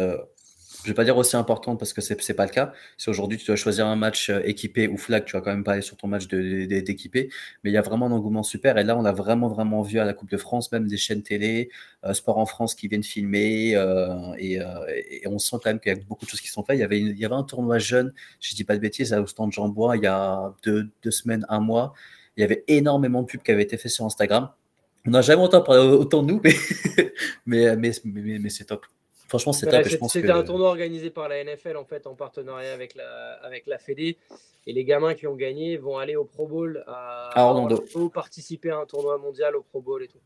je vais pas dire aussi importante parce que c'est n'est pas le cas. Si aujourd'hui tu dois choisir un match euh, équipé ou flag, tu vas quand même pas aller sur ton match d'équipé. Mais il y a vraiment un engouement super. Et là, on a vraiment, vraiment vu à la Coupe de France, même des chaînes télé, euh, Sport en France qui viennent filmer. Euh, et, on sent quand même qu'il y a beaucoup de choses qui sont faites. Il y avait, avait un tournoi jeune, je dis pas de bêtises, à Stand Jean Bois, il y a deux, semaines, un mois. Il y avait énormément de pubs qui avaient été fait sur Instagram. On n'a jamais entendu parler autant de nous, mais c'est top. Franchement, c'est top. C'était un tournoi organisé par la NFL en fait en partenariat avec la, avec la Fédé. Et les gamins qui ont gagné vont aller au Pro Bowl à, Orlando. participer à un tournoi mondial au Pro Bowl et tout.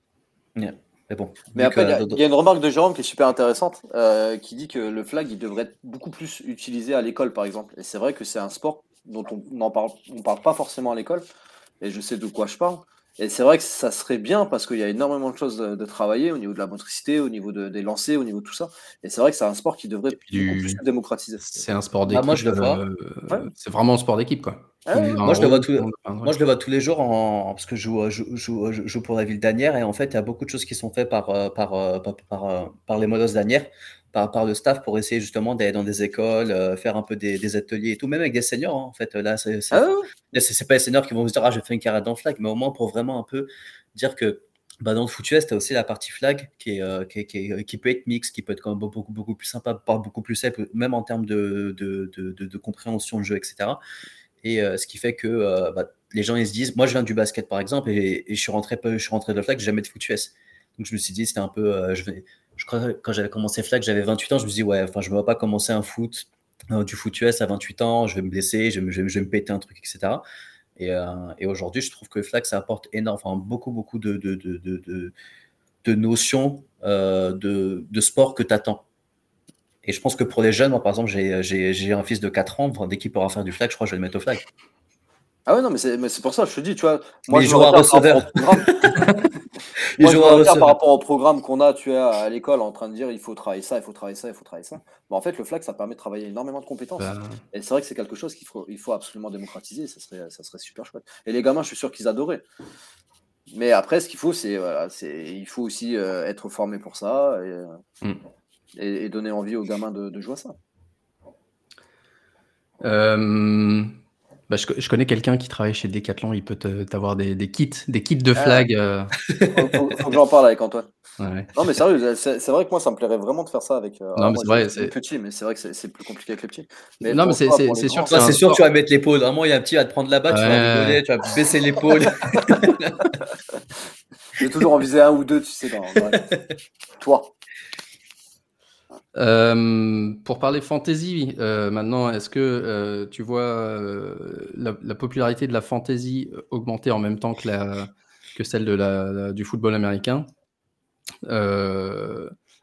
Mais bon. Mais après, euh, il y, a une remarque de Jérôme qui est super intéressante, euh, qui dit que le flag il devrait être beaucoup plus utilisé à l'école, par exemple. Et c'est vrai que c'est un sport dont on n'en parle, on parle pas forcément à l'école. Et je sais de quoi je parle. Et c'est vrai que ça serait bien parce qu'il y a énormément de choses de, travailler au niveau de la motricité, au niveau de, des lancers, au niveau de tout ça. Et c'est vrai que c'est un sport qui devrait beaucoup plus se démocratiser. C'est un sport d'équipe. Ah, moi, je le vois. Euh, c'est vraiment un sport d'équipe, quoi. Ah moi, je le vois, moi, je le vois tous les jours en... parce que je joue, je, joue, je joue, pour la ville d'Anières et en fait, il y a beaucoup de choses qui sont faites par, euh, par, euh, par, par, par les modos d'Anières par, par le staff pour essayer justement d'aller dans des écoles, euh, faire un peu des, ateliers et tout, même avec des seniors. Hein, en fait, là, c'est ah pas les seniors qui vont se dire Ah, je fais une carrière dans le flag, mais au moins pour vraiment un peu dire que bah, dans le foot US, tu as aussi la partie flag qui, est, euh, qui, qui, qui, peut être mixte, qui peut être quand même beaucoup, beaucoup plus sympa, pas beaucoup plus simple, même en termes de, de, de, compréhension de jeu, etc. Et euh, ce qui fait que bah, les gens ils se disent Moi, je viens du basket par exemple, et, je, suis rentré, je suis rentré dans le flag, jamais de foot US. Donc je me suis dit, c'était un peu. je vais, je crois quand j'avais commencé Flag, j'avais 28 ans, je me dis, ouais, enfin, je ne vais pas commencer un foot, euh, du foot US à 28 ans, je vais me blesser, je vais, me péter un truc, etc. Et, euh, aujourd'hui, je trouve que Flag, ça apporte énormément, enfin, beaucoup, beaucoup de, de, de, de, de notions euh, de, de sport que tu attends. Et je pense que pour les jeunes, moi, par exemple, j'ai un fils de 4 ans, dès qu'il pourra faire du flag, je crois que je vais le mettre au flag. Ah ouais, non, mais c'est pour ça, je te dis, tu vois. Moi, je jouera receveur. Moi, je par rapport au programme qu'on a, tu es à l'école en train de dire il faut travailler ça, il faut travailler ça, il faut travailler ça. Mais en fait, le flag, ça permet de travailler énormément de compétences. Bah. Et c'est vrai que c'est quelque chose qu'il faut, il faut absolument démocratiser. Ça serait, ça serait super chouette. Et les gamins, je suis sûr qu'ils adoraient. Mais après, ce qu'il faut, c'est voilà, il faut aussi euh, être formé pour ça et, mm. Et, donner envie aux gamins de, de jouer à ça. Euh, bah, je, connais quelqu'un qui travaille chez Decathlon, il peut t'avoir des, des, kits, des kits de ah. flag. Euh. faut, que j'en parle avec Antoine. Non, mais sérieux, c'est vrai que moi, ça me plairait vraiment de faire ça avec. Euh, non, mais c'est vrai. C'est petit, mais c'est vrai que c'est plus compliqué avec les petits. Mais non, mais c'est sûr. C'est sûr que tu vas mettre l'épaule. Vraiment, il y a un petit à te prendre là-bas, tu vas rigoler, tu vas baisser l'épaule. J'ai toujours en viser un ou deux, tu sais. Dans... Toi. Euh, pour parler fantasy, euh, maintenant, est-ce que euh, tu vois la, popularité de la fantasy augmenter en même temps que, la, que celle de la, du football américain?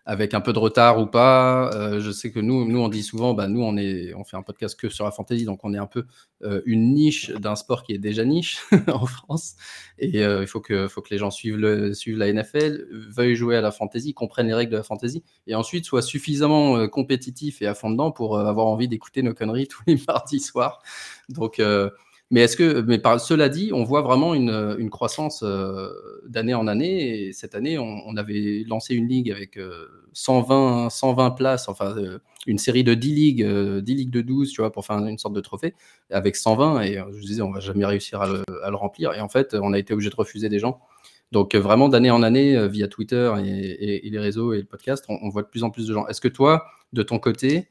Avec un peu de retard ou pas. Euh, je sais que nous, nous, on dit souvent, bah, nous, on, est, on fait un podcast que sur la fantasy, donc on est un peu euh, une niche d'un sport qui est déjà niche en France. Et euh, il faut que, faut que les gens suivent, le, suivent la NFL, veuillent jouer à la fantasy, comprennent les règles de la fantasy, et ensuite soient suffisamment compétitifs et à fond dedans pour avoir envie d'écouter nos conneries tous les mardis soirs. Donc, mais est-ce que, mais cela dit, on voit vraiment une, une croissance euh, d'année en année. Et cette année, on, avait lancé une ligue avec 120, euh, 120 places, enfin euh, une série de 10 ligues, 10 ligues de 12, tu vois, pour faire une sorte de trophée, avec 120. Et je disais, on va jamais réussir à le, à le, remplir. Et en fait, on a été obligé de refuser des gens. Donc vraiment, d'année en année, via Twitter et, les réseaux et le podcast, on, voit de plus en plus de gens. Est-ce que toi, de ton côté,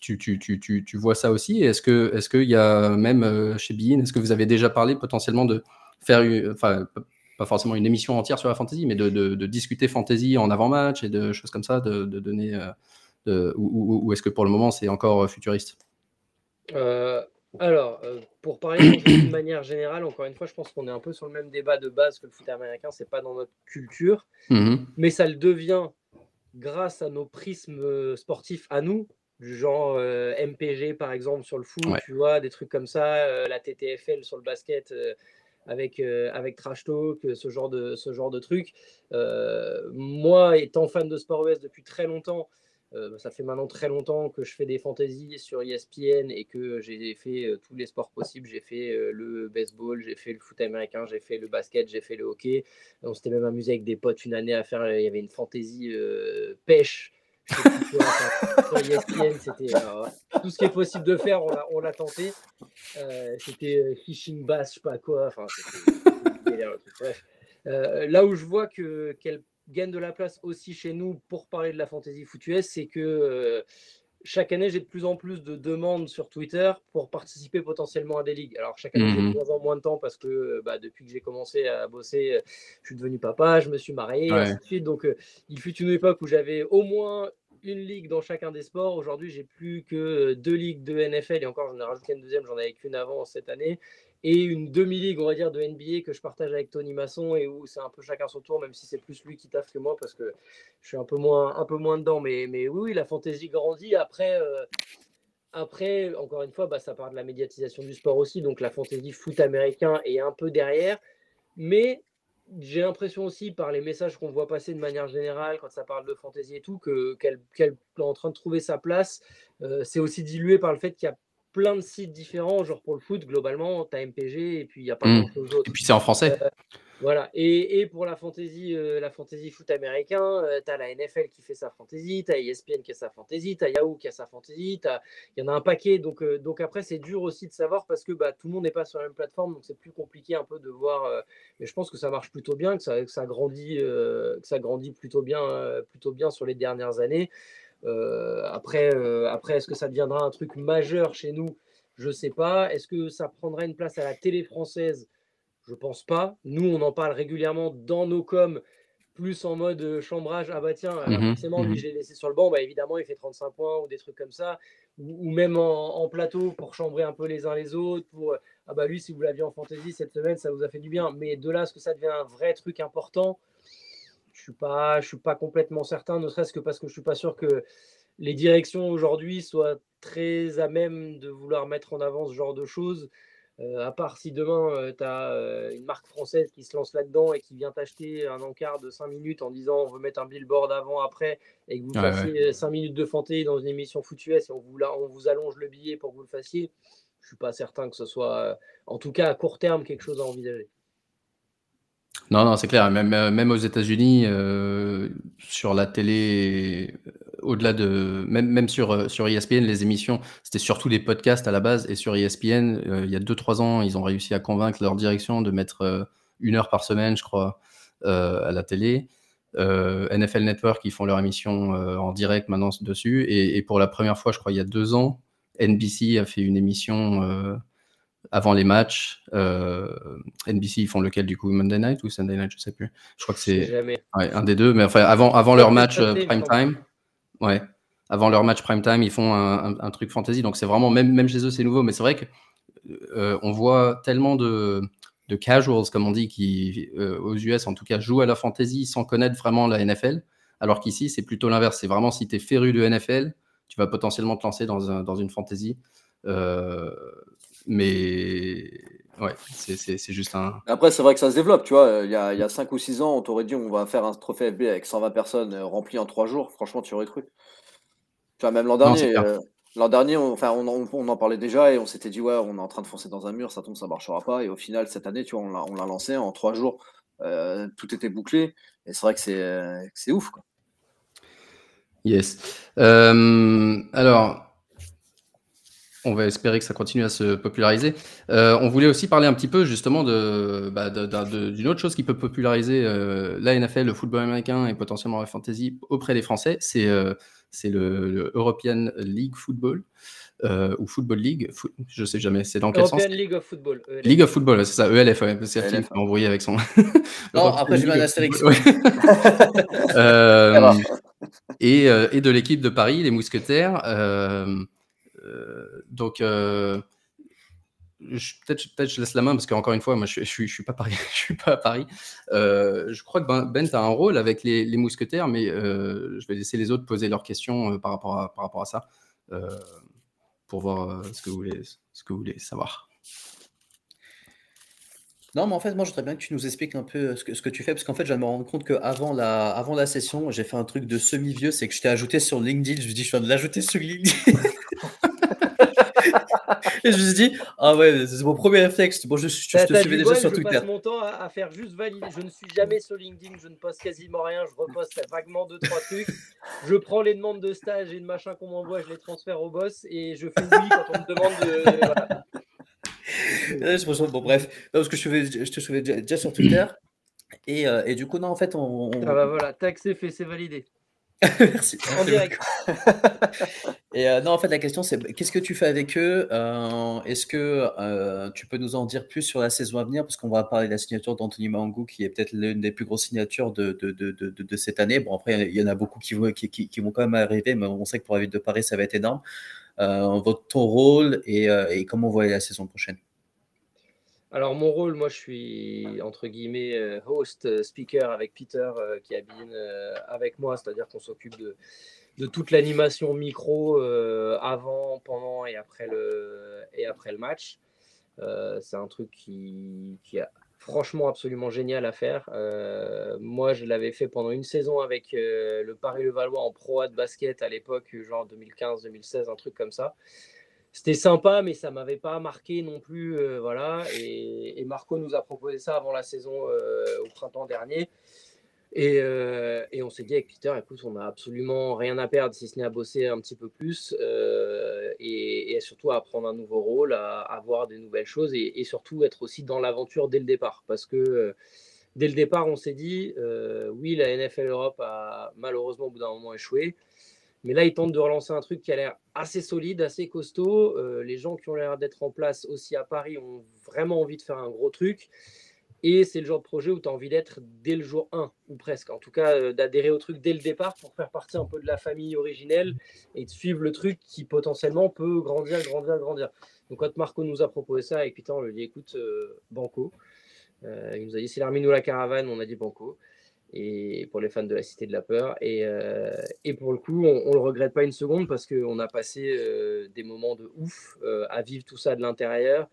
tu, tu, tu, tu, vois ça aussi? Est-ce qu'il est qu'il y a même euh, chez Bein, est-ce que vous avez déjà parlé potentiellement de faire, enfin, pas forcément une émission entière sur la fantasy, mais de, de, discuter fantasy en avant-match et de choses comme ça, de, donner. Euh, de, ou, est-ce que pour le moment c'est encore euh, futuriste? Alors, pour parler de manière générale, encore une fois, je pense qu'on est un peu sur le même débat de base que le foot américain, c'est pas dans notre culture, mmh mais ça le devient grâce à nos prismes sportifs à nous, du genre euh, MPG par exemple sur le foot, tu vois, des trucs comme ça, euh, la TTFL sur le basket euh, avec, avec Trash Talk, ce genre de, ce genre de trucs. moi, étant fan de Sport OS depuis très longtemps, ça fait maintenant très longtemps que je fais des fantaisies sur ESPN et que j'ai fait tous les sports possibles. J'ai fait le baseball, j'ai fait le foot américain, j'ai fait le basket, j'ai fait le hockey. On s'était même amusé avec des potes une année à faire, il y avait une fantaisie pêche C'était tout ce qui est possible de faire, on l'a tenté. c'était phishing bass, je sais pas quoi. Enfin, Bref. là où je vois que qu'elle gagne de la place aussi chez nous pour parler de la fantasy foot c'est que chaque année, j'ai de plus en plus de demandes sur Twitter pour participer potentiellement à des ligues. Alors, chaque année, j'ai de mmh moins en moins de temps parce que bah, depuis que j'ai commencé à bosser, je suis devenu papa, je me suis marié, et ainsi de suite. Donc, il fut une époque où j'avais au moins une ligue dans chacun des sports. Aujourd'hui, j'ai plus que deux ligues de NFL et encore, j'en ai rajouté une deuxième, j'en avais qu'une avant cette année et une demi-ligue, on va dire, de NBA que je partage avec Tony Masson et où c'est un peu chacun son tour, même si c'est plus lui qui taffe que moi parce que je suis un peu moins, un peu moins dedans. Mais, mais oui, la fantaisie grandit. Après, euh, après encore une fois, bah, ça part de la médiatisation du sport aussi. Donc la fantaisie foot américain est un peu derrière. Mais j'ai l'impression aussi, par les messages qu'on voit passer de manière générale, quand ça parle de fantaisie et tout, qu'elle est en train de trouver sa place. Euh, c'est aussi dilué par le fait qu'il y a plein de sites différents. Genre pour le foot, globalement, tu as MPG et puis il n'y a pas mmh. grand-chose d'autre. Et puis c'est en français. Euh, voilà. Et, pour la fantasy, euh, la fantasy foot américain, euh, tu as la NFL qui fait sa fantasy, tu as ESPN qui a sa fantasy, tu as Yahoo qui a sa fantasy, il y en a un paquet. Donc, donc après, c'est dur aussi de savoir parce que bah, tout le monde n'est pas sur la même plateforme, donc c'est plus compliqué un peu de voir. mais je pense que ça marche plutôt bien, que ça, que ça grandit, que ça grandit plutôt bien, plutôt bien sur les dernières années. Euh, après, euh, après est-ce que ça deviendra un truc majeur chez nous? Je ne sais pas. Est-ce que ça prendra une place à la télé française? Je pense pas. Nous, on en parle régulièrement dans nos coms, plus en mode euh, chambrage. Ah bah tiens, mmh forcément, lui, mmh je l'ai laissé sur le banc. Bah, évidemment, il fait 35 points ou des trucs comme ça. Ou, même en, plateau pour chambrer un peu les uns les autres. Pour, ah bah lui, si vous l'aviez en fantasy cette semaine, ça vous a fait du bien. Mais de là, est-ce que ça devient un vrai truc important je suis pas, je suis pas complètement certain, ne serait-ce que parce que je suis pas sûr que les directions aujourd'hui soient très à même de vouloir mettre en avant ce genre de choses. Euh, à part si demain, euh, tu as euh, une marque française qui se lance là-dedans et qui vient t'acheter un encart de 5 minutes en disant on veut mettre un billboard avant, après, et que vous fassiez 5 minutes de fantaisie dans une émission foutueuse et on vous, on vous allonge le billet pour que vous le fassiez, je suis pas certain que ce soit, en tout cas à court terme, quelque chose à envisager. Non, non, c'est clair. Même, euh, aux États-Unis, euh, sur la télé, euh, au-delà de. Même, même sur, ESPN, les émissions, c'était surtout des podcasts à la base. Et sur ESPN, il y a 2-3 ans, ils ont réussi à convaincre leur direction de mettre une heure par semaine, je crois, à la télé. NFL Network, ils font leur émission en direct maintenant dessus. Et, et, pour la première fois, je crois, il y a deux ans, NBC a fait une émission avant les matchs. Euh, NBC, ils font lequel du coup Monday Night ou Sunday Night Je sais plus. Je crois que c'est un des deux. Mais enfin, avant, avant leur match euh, prime time, ouais, avant leur match prime time, ils font un, truc fantasy. Donc c'est vraiment même même chez eux, c'est nouveau. Mais c'est vrai que euh, on voit tellement de, de casuals, comme on dit, qui aux US en tout cas jouent à la fantasy sans connaître vraiment la NFL. Alors qu'ici, c'est plutôt l'inverse. C'est vraiment si tu es féru de NFL, tu vas potentiellement te lancer dans, un, dans une fantasy. Euh, mais ouais, c'est juste un. Après, c'est vrai que ça se développe, tu vois. Il y a, il y a 5 ou 6 ans, on t'aurait dit on va faire un trophée FB avec 120 personnes euh, rempli en 3 jours. Franchement, tu aurais cru. Tu vois, même l'an dernier, euh, l'an dernier on, enfin, on, on, en parlait déjà et on s'était dit, ouais, on est en train de foncer dans un mur, ça tombe, ça marchera pas. Et au final, cette année, tu vois, on l'a lancé en 3 jours. Euh, tout était bouclé. Et c'est vrai que c'est ouf, quoi. Yes. alors, on va espérer que ça continue à se populariser. Euh, on voulait aussi parler un petit peu justement de, bah, d'une autre chose qui peut populariser euh, la NFL, le football américain et potentiellement la fantasy auprès des Français. C'est, euh, c'est le, European League Football ou Football League. je sais jamais, c'est dans quel European sens League of Football. ELF. League of Football, c'est ça, ELF. Ouais, c'est qui m'a embrouillé avec son. non, après j'ai un Astérix. et, et de l'équipe de Paris, les Mousquetaires. Euh, donc, euh, peut-être peut je laisse la main parce qu'encore une fois, moi je, je, je, suis pas Paris, je suis pas à Paris. Euh, je crois que Ben, ben tu as un rôle avec les, les mousquetaires, mais je vais laisser les autres poser leurs questions par, rapport à, par rapport à ça pour voir ce, que vous voulez, ce que vous voulez savoir. Non, mais en fait, moi, je voudrais bien que tu nous expliques un peu ce que, ce que tu fais, parce qu'en fait, je viens de me rendre compte qu'avant la, avant la session, j'ai fait un truc de semi-vieux, c'est que je t'ai ajouté sur LinkedIn. Je me dis, je viens de l'ajouter sur LinkedIn. et je me suis dit, ah ouais, c'est mon premier réflexe. Bon, je, je, te suivais déjà sur Twitter. Je passe mon temps à, faire juste valider. Je ne suis jamais sur LinkedIn, je ne poste quasiment rien. Je reposte vaguement deux, trois trucs. Je prends les demandes de stage et de machin qu'on m'envoie, je les transfère au boss et je fais oui quand on me demande de. bon, bref, parce que je, je te suivais déjà, sur Twitter. Et, euh, et, du coup, non, en fait, on. Ah bah voilà, taxé fait, c'est validé. Merci. En direct. et euh, non, en fait, la question, c'est qu'est-ce que tu fais avec eux euh, Est-ce que tu peux nous en dire plus sur la saison à venir? Parce qu'on va parler de la signature d'Anthony Mangou, qui est peut-être l'une des plus grosses signatures de, de, de, de, cette année. Bon, après, il y en a beaucoup qui vont, qui, qui, vont quand même arriver, mais on sait que pour la ville de Paris, ça va être énorme. votre, ton rôle et, et comment vous voyez la saison prochaine? Alors mon rôle, moi je suis entre guillemets euh, host, euh, speaker avec Peter euh, qui habille avec moi, c'est-à-dire qu'on s'occupe de, toute l'animation micro avant, pendant et après le, et après le match. c'est un truc qui, qui, est franchement absolument génial à faire. moi je l'avais fait pendant une saison avec le Paris-Levallois en pro de basket à l'époque, genre 2015-2016, un truc comme ça c'était sympa, mais ça m'avait pas marqué non plus. Euh, voilà. Et, Marco nous a proposé ça avant la saison euh, au printemps dernier. Euh, et, on s'est dit avec Peter, écoute, on n'a absolument rien à perdre si ce n'est à bosser un petit peu plus et, surtout à apprendre un nouveau rôle, à, à voir des nouvelles choses et, surtout être aussi dans l'aventure dès le départ. Parce que dès le départ, on s'est dit, oui, la NFL Europe a malheureusement au bout d'un moment échoué. Mais là, ils tentent de relancer un truc qui a l'air assez solide, assez costaud. Euh, les gens qui ont l'air d'être en place aussi à Paris ont vraiment envie de faire un gros truc. Et c'est le genre de projet où tu as envie d'être dès le jour 1, ou presque. En tout cas, euh, d'adhérer au truc dès le départ pour faire partie un peu de la famille originelle et de suivre le truc qui potentiellement peut grandir, grandir, grandir. Donc quand Marco nous a proposé ça, et putain, on lui dit écoute, euh, Banco. il nous a dit c'est l'armée ou la caravane, on a dit Banco et pour les fans de la Cité de la Peur. Et, euh, pour le coup, on ne le regrette pas une seconde parce qu'on a passé euh, des moments de ouf euh, à vivre tout ça de l'intérieur,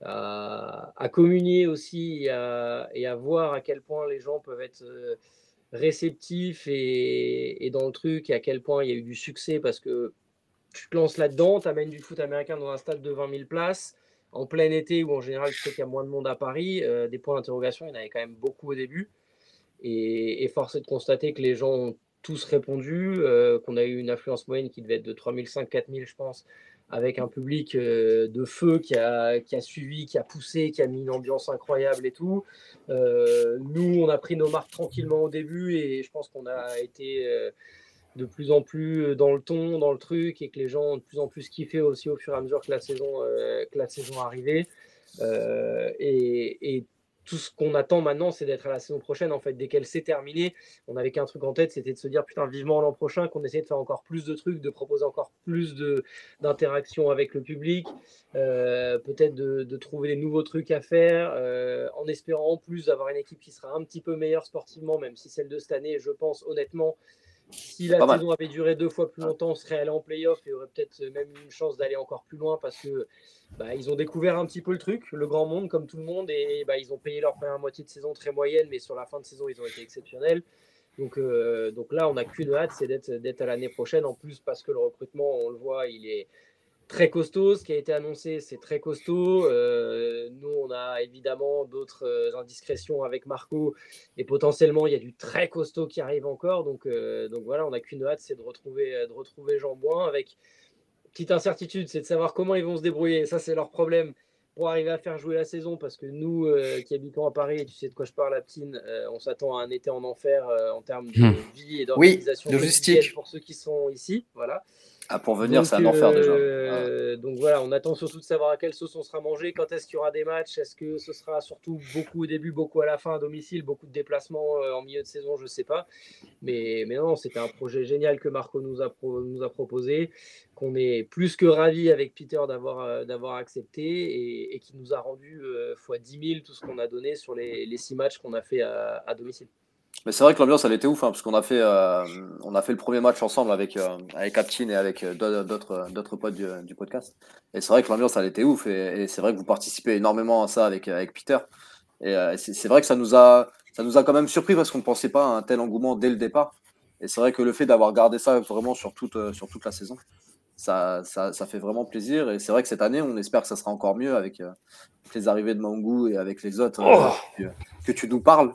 à, à, communier aussi et à, et à, voir à quel point les gens peuvent être réceptifs et, et, dans le truc et à quel point il y a eu du succès parce que tu te lances là-dedans, tu amènes du foot américain dans un stade de 20 000 places. En plein été, où en général, tu sais qu'il y a moins de monde à Paris, des points d'interrogation, il y en avait quand même beaucoup au début. Et, force est de constater que les gens ont tous répondu, euh, qu'on a eu une influence moyenne qui devait être de 3500, 4000, je pense, avec un public euh, de feu qui a, qui a, suivi, qui a poussé, qui a mis une ambiance incroyable et tout. Euh, nous, on a pris nos marques tranquillement au début et je pense qu'on a été de plus en plus dans le ton, dans le truc et que les gens ont de plus en plus kiffé aussi au fur et à mesure que la saison, que la saison arrivait. et, et tout ce qu'on attend maintenant, c'est d'être à la saison prochaine. En fait, dès qu'elle s'est terminée, on avait qu'un truc en tête, c'était de se dire putain, vivement l'an prochain, qu'on essayait de faire encore plus de trucs, de proposer encore plus d'interactions avec le public, euh, peut-être de, trouver des nouveaux trucs à faire, euh, en espérant en plus d'avoir une équipe qui sera un petit peu meilleure sportivement, même si celle de cette année, je pense honnêtement, si la saison avait duré deux fois plus longtemps, on serait allé en playoff et aurait peut-être même une chance d'aller encore plus loin parce que bah, ils ont découvert un petit peu le truc, le grand monde comme tout le monde, et bah, ils ont payé leur première moitié de saison très moyenne, mais sur la fin de saison, ils ont été exceptionnels. Donc, euh, donc là, on n'a qu'une hâte, c'est d'être à l'année prochaine. En plus, parce que le recrutement, on le voit, il est très costaud. Ce qui a été annoncé, c'est très costaud. Euh, nous, on a évidemment d'autres euh, indiscrétions avec Marco, et potentiellement, il y a du très costaud qui arrive encore. Donc, donc voilà, on n'a qu'une hâte, c'est de retrouver, de retrouver Jean Boin avec petite incertitude, c'est de savoir comment ils vont se débrouiller. Ça, c'est leur problème pour arriver à faire jouer la saison, parce que nous euh, qui habitons à Paris, tu sais de quoi je parle, Aptine, euh, on s'attend à un été en enfer euh, en termes de hmm. vie et d'organisation oui, logistique pour ceux qui sont ici. Voilà. Ah, pour venir, c'est un enfer déjà. Euh, donc voilà, on attend surtout de savoir à quelle sauce on sera mangé, quand est-ce qu'il y aura des matchs, est-ce que ce sera surtout beaucoup au début, beaucoup à la fin à domicile, beaucoup de déplacements euh, en milieu de saison, je ne sais pas. Mais, mais non, c'était un projet génial que Marco nous a, nous a proposé, qu'on est plus que ravis avec Peter d'avoir euh, d'avoir accepté et, qui nous a rendu fois 10 000 tout ce qu'on a donné sur les, les six matchs qu'on a fait à domicile. Mais c'est vrai que l'ambiance elle était ouf, hein, parce qu'on a fait euh, on a fait le premier match ensemble avec euh, avec Aptin et avec euh, d'autres d'autres potes du, du, podcast. Et c'est vrai que l'ambiance elle était ouf, et, c'est vrai que vous participez énormément à ça avec avec Peter. Et c'est vrai que ça nous a ça nous a quand même surpris parce qu'on ne pensait pas à un tel engouement dès le départ. Et c'est vrai que le fait d'avoir gardé ça vraiment sur toute sur toute la saison, ça, ça, ça, fait vraiment plaisir. Et c'est vrai que cette année, on espère que ça sera encore mieux avec euh, les arrivées de Mangou et avec les autres euh, oh. Que, tu nous parles.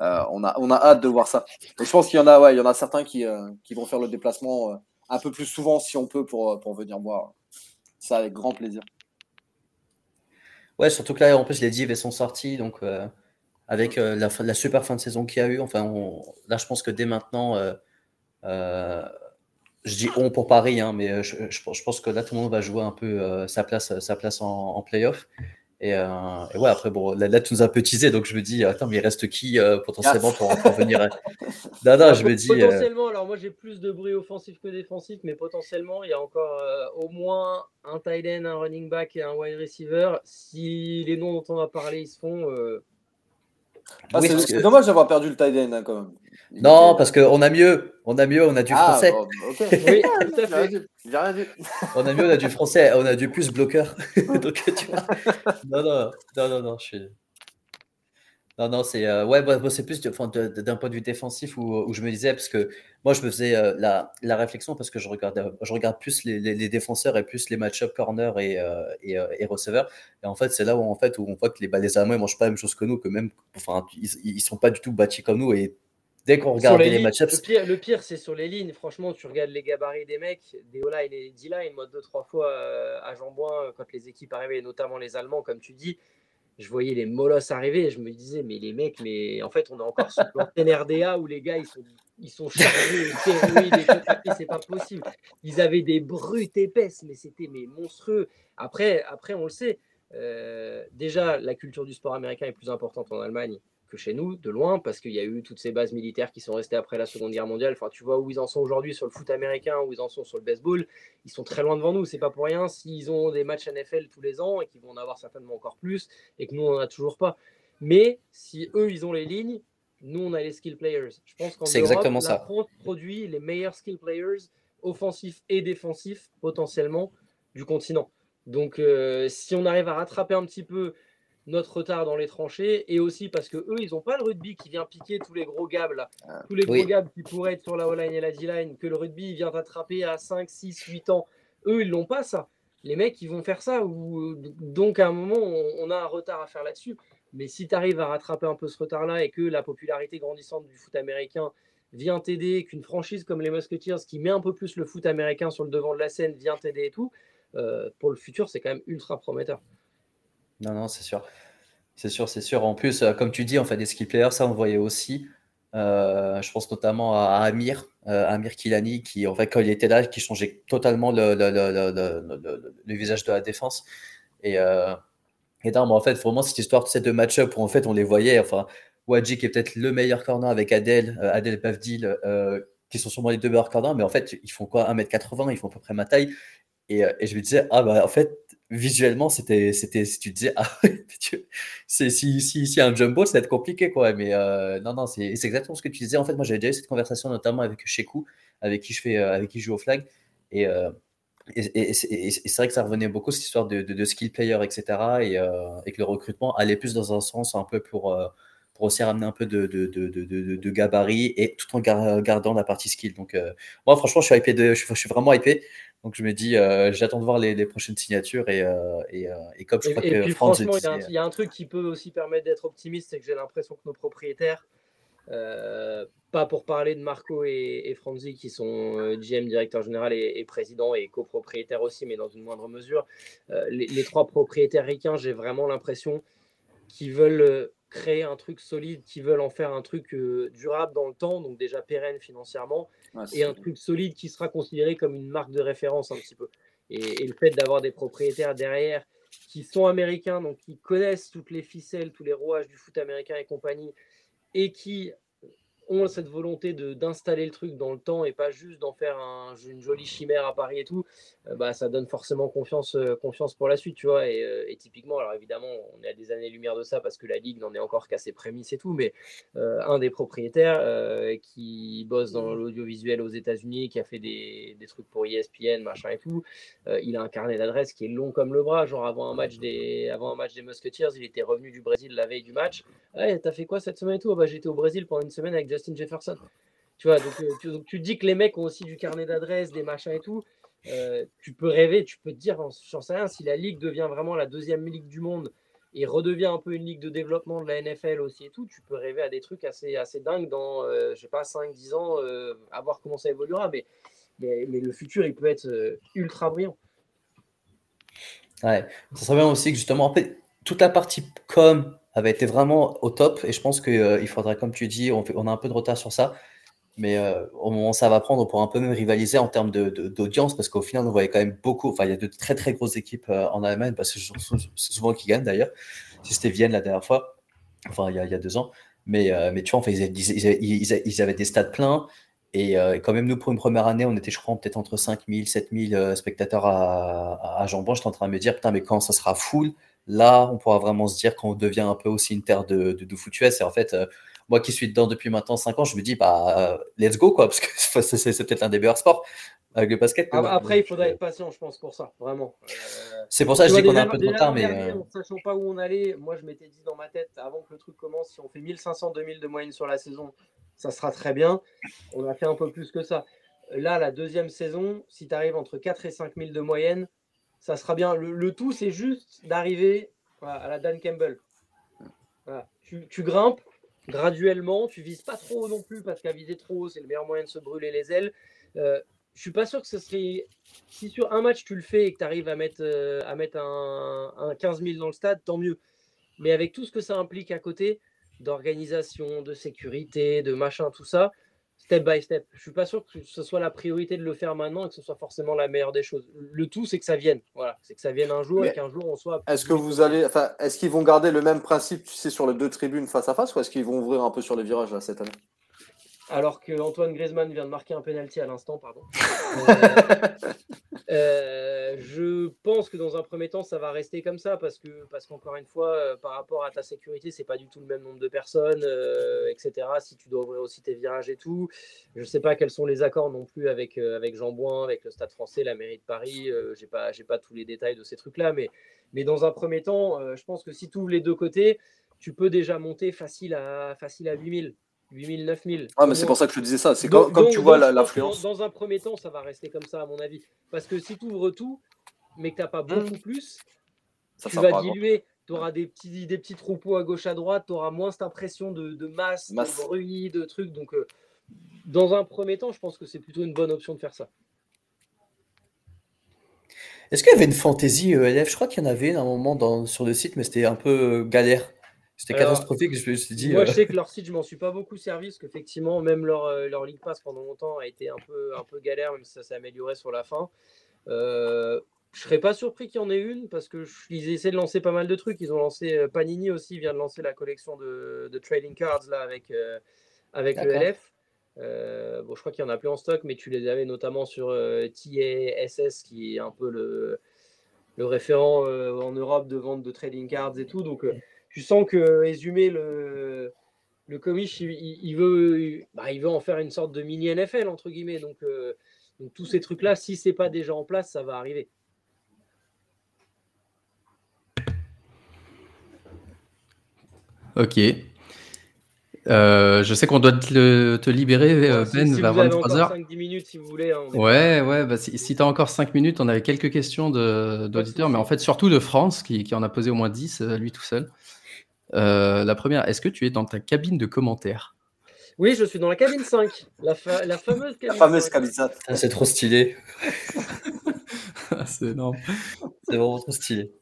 Euh, on, a, on a hâte de voir ça. Et je pense qu'il y en a, ouais, il y en a certains qui, qui vont faire le déplacement un peu plus souvent si on peut pour, pour venir voir ça avec grand plaisir. Ouais, surtout que là, en plus, les divs sont sortis, donc avec la, super fin de saison qu'il y a eu, enfin, là, je pense que dès maintenant, je dis on pour Paris, hein, mais euh, je, je, pense que là, tout le monde va jouer un peu euh, sa place, sa place en, en playoff. Et, euh, et, ouais, après, bon, là, tu nous as peu teasé, donc je me dis, attends, mais il reste qui potentiellement pour, pour, venir Non, non, je me dis. Potentiellement, alors moi j'ai plus de bruit offensif que défensif, mais potentiellement, il y a encore au moins un tight end, un running back et un wide receiver. Si les noms dont on a parlé ils se font, ah, c'est dommage d'avoir perdu le tight end hein, quand même. Non, parce qu'on a mieux. On a mieux, on a du ah, français. oui, tout à fait. On a mieux, on a du français, on a du plus bloqueur. Donc, tu vois... non, non, non, non, non, je suis. Non, non, c'est euh, ouais, bah, c'est plus d'un point de vue défensif où, où, je me disais, parce que moi, je me faisais euh, la, la, réflexion parce que je regarde, euh, je regarde plus les, les, défenseurs et plus les match-up corner et, et, et receveurs. Et en fait, c'est là où, en fait, où on voit que les, bah, les Allemands ne mangent pas la même chose que nous, que même, enfin, ils ne sont pas du tout bâtis comme nous. Et dès qu'on regarde les, match-ups. Le pire, le pire c'est sur les lignes. Franchement, tu regardes les gabarits des mecs, des O-line et des D-line. Moi, deux, trois fois à Jean-Bouin, quand les équipes arrivaient, notamment les Allemands, comme tu dis je voyais les molosses arriver et je me disais, mais les mecs, mais en fait, on est encore sur le RDA où les gars, ils sont, ils sont chargés, c'est pas possible. Ils avaient des brutes épaisses, mais c'était mais monstrueux. Après, après, on le sait, euh, déjà, la culture du sport américain est plus importante en Allemagne chez nous, de loin, parce qu'il y a eu toutes ces bases militaires qui sont restées après la Seconde Guerre mondiale. Enfin, tu vois où ils en sont aujourd'hui sur le foot américain, où ils en sont sur le baseball. Ils sont très loin devant nous. C'est pas pour rien s'ils ont des matchs NFL tous les ans et qu'ils vont en avoir certainement encore plus et que nous, on n'en a toujours pas. Mais si eux, ils ont les lignes, nous, on a les skill players. Je pense qu'en exactement la France produit les meilleurs skill players offensifs et défensifs potentiellement du continent. Donc, euh, si on arrive à rattraper un petit peu notre retard dans les tranchées et aussi parce que eux ils n'ont pas le rugby qui vient piquer tous les gros gabs ah, tous les gros gabs qui pourraient être sur la O-line et la D-line que le rugby vient attraper à 5, 6, 8 ans. Eux ils l'ont pas ça. Les mecs ils vont faire ça ou donc à un moment on, a un retard à faire là-dessus. Mais si tu arrives à rattraper un peu ce retard-là et que la popularité grandissante du foot américain vient t'aider, qu'une franchise comme les Musketeers qui met un peu plus le foot américain sur le devant de la scène vient t'aider et tout, euh, pour le futur c'est quand même ultra prometteur. Non, non, c'est sûr. C'est sûr, c'est sûr. En plus, euh, comme tu dis, on fait des skill players, ça, on voyait aussi. Euh, je pense notamment à Amir, euh, Amir Kilani, qui, en fait, quand il était là, qui changeait totalement le, visage de la défense. Et, et non, mais en fait, vraiment, cette histoire de ces deux match-up où, en fait, on les voyait, enfin, Wadji qui est peut-être le meilleur corner avec Adel, Adel Pavdil, qui sont sûrement les deux meilleurs corners, mais en fait, ils font quoi? 1m80, ils font à peu près ma taille. Et, et je me disais, ah bah, en fait, visuellement, c'était, c'était, si tu disais, ah, c'est, si, si, si un jumbo, ça va être compliqué, quoi. Mais euh, non, non, c'est, exactement ce que tu disais. En fait, moi, j'avais déjà eu cette conversation, notamment avec Shekou, avec qui je fais, euh, avec qui joue au flag. Et, euh, et, c'est vrai que ça revenait beaucoup, cette histoire de, skill player, etc. Et, que le recrutement allait plus dans un sens un peu pour, pour aussi ramener un peu de, de, de gabarit et tout en gardant la partie skill. Donc, moi, franchement, je suis, hypé de, je, je suis vraiment hypé. Donc je me dis, euh, j'attends de voir les, prochaines signatures et, euh, et, euh, et, comme je crois que puis, franchement, il y, a un truc qui peut aussi permettre d'être optimiste, c'est que j'ai l'impression que nos propriétaires, pas pour parler de Marco et, et Franzi qui sont GM, directeur général et, président et copropriétaires aussi, mais dans une moindre mesure, les, les, trois propriétaires ricains, j'ai vraiment l'impression qu'ils veulent créer un truc solide, qui veulent en faire un truc durable dans le temps, donc déjà pérenne financièrement et un truc solide qui sera considéré comme une marque de référence un petit peu. Et, le fait d'avoir des propriétaires derrière qui sont américains, donc qui connaissent toutes les ficelles, tous les rouages du foot américain et compagnie, et qui ont cette volonté d'installer le truc dans le temps et pas juste d'en faire un, une jolie chimère à Paris et tout, euh, bah, ça donne forcément confiance, euh, confiance pour la suite, tu vois. Et, euh, et, typiquement, alors évidemment, on est à des années-lumière de ça parce que la Ligue n'en est encore qu'à ses prémices et tout, mais un des propriétaires qui bosse dans l'audiovisuel aux États-Unis, qui a fait des, des, trucs pour ESPN, machin et tout, il a un carnet d'adresses qui est long comme le bras. Genre, avant un match des, avant un match des Musketeers, il était revenu du Brésil la veille du match. Ouais, t'as fait quoi cette semaine et tout? Ah bah, J'étais au Brésil pendant une semaine avec Justin Jefferson. Tu vois, donc, euh, tu, tu, dis que les mecs ont aussi du carnet d'adresses, des machins et tout. euh, tu peux rêver, tu peux te dire, j'en sais rien, si la ligue devient vraiment la deuxième ligue du monde et redevient un peu une ligue de développement de la NFL aussi et tout, tu peux rêver à des trucs assez, assez dingues dans, je sais pas, 5-10 ans, à voir comment ça évoluera. Mais, mais, le futur, il peut être ultra brillant. Ouais, ça serait bien aussi que justement, en fait, toute la partie com avait été vraiment au top et je pense qu'il euh, faudrait, comme tu dis, on, a un peu de retard sur ça, mais euh, au moment où ça va prendre, on pourra un peu même rivaliser en termes d'audience parce qu'au final, on voyait quand même beaucoup, enfin, il y a de très très grosses équipes euh, en Allemagne parce que c'est souvent qui gagnent d'ailleurs. Si c'était Vienne la dernière fois, enfin, il y a, deux ans, mais, mais tu vois, enfin, ils, avaient des stades pleins. Et quand même, nous, pour une première année, on était, je crois, peut-être entre 5000, 7000 spectateurs à, à, Jean-Bon. J'étais en train de me dire, putain, mais quand ça sera full, là, on pourra vraiment se dire qu'on devient un peu aussi une terre de, de, de Et en fait, euh, moi qui suis dedans depuis maintenant 5 ans, je me dis, bah, let's go, quoi, parce que c'est peut-être un des meilleurs sports avec le basket. Ah, après, il faudrait euh, être patient, je pense, pour ça, vraiment. Euh, c'est pour ça que je dis qu'on a un peu de retard, mais. En sachant pas où on allait, moi, je m'étais dit dans ma tête, avant que le truc commence, si on fait 1500-2000 de moyenne sur la saison, ça sera très bien. On a fait un peu plus que ça. Là, la deuxième saison, si tu arrives entre 4 et 5000 de moyenne, ça sera bien. Le, tout, c'est juste d'arriver à la Dan Campbell. Tu, grimpes graduellement, tu vises pas trop non plus, parce qu'à viser trop haut, c'est le meilleur moyen de se brûler les ailes. Euh, je suis pas sûr que ce serait. Si sur un match tu le fais et que tu arrives à mettre, euh, à mettre un, un 15 000 dans le stade, tant mieux. Mais avec tout ce que ça implique à côté, d'organisation, de sécurité, de machin, tout ça, step by step. Je suis pas sûr que ce soit la priorité de le faire maintenant et que ce soit forcément la meilleure des choses. Le tout, c'est que ça vienne. Voilà, c'est que ça vienne un jour et qu'un jour on soit. Est-ce que vous allez, enfin, est-ce qu'ils vont garder le même principe, tu sais, sur les deux tribunes face à face, ou est-ce qu'ils vont ouvrir un peu sur les virages là cette année? Alors que Antoine Griezmann vient de marquer un penalty à l'instant, pardon. Euh, je pense que dans un premier temps, ça va rester comme ça parce que parce qu'encore une fois, euh, par rapport à ta sécurité, c'est pas du tout le même nombre de personnes, euh, etc. Si tu dois ouvrir aussi tes virages et tout, je sais pas quels sont les accords non plus avec Jean Bouin, avec le Stade Français, la mairie de Paris. j'ai pas pas tous les détails de ces trucs-là, mais mais dans un premier temps, je pense que si tu ouvres les deux côtés, tu peux déjà monter facile à facile à 8000. 8000, 9000. Ah, mais c'est pour ça que je disais ça. C'est comme, tu vois l'influence. Dans, un premier temps, ça va rester comme ça, à mon avis. Parce que si tu ouvres tout, mais que tu n'as pas beaucoup mmh. plus, tu vas diluer. Tu auras des petits, des petits troupeaux à gauche, à droite. Tu auras moins cette impression de, de masse, de bruit, de trucs. Donc, euh, dans un premier temps, je pense que c'est plutôt une bonne option de faire ça. Est-ce qu'il y avait une fantaisie ELF Je crois qu'il y en avait un moment dans, sur le site, mais c'était un peu euh, galère. C'était catastrophique, je me suis dit. Moi, je euh, sais que leur site, je m'en suis pas beaucoup servi, parce qu'effectivement, même leur, euh, leur League Pass pendant longtemps a été un peu, un peu galère, même si ça s'est amélioré sur la fin. Euh, je serais pas surpris qu'il y en ait une, parce qu'ils essaient de lancer pas mal de trucs. Ils ont lancé, euh, Panini aussi vient de lancer la collection de, de trading cards là, avec, avec le LF. bon, je crois qu'il y en a plus en stock, mais tu les avais notamment sur TASS, qui est un peu le, le référent en Europe de vente de trading cards et tout. Donc, tu sens que Exhumé, le, le comiche, il, veut, bah, il veut en faire une sorte de mini NFL, entre guillemets. Donc, euh, donc tous ces trucs-là, si c'est pas déjà en place, ça va arriver. Ok. Euh, je sais qu'on doit te, te libérer, Ben, vers 23h. 5-10 minutes si vous voulez. Hein, ouais, ouais, bah, si, si tu as encore 5 minutes, on avait quelques questions d'auditeurs, mais en fait surtout de France, qui, qui, en a posé au moins 10, euh, lui tout seul. Euh, la première, est-ce que tu es dans ta cabine de commentaires? Oui, je suis dans la cabine 5, la, la fameuse cabine. La fameuse cabine 5. Ah, c'est trop stylé. c'est énorme. C'est vraiment trop stylé.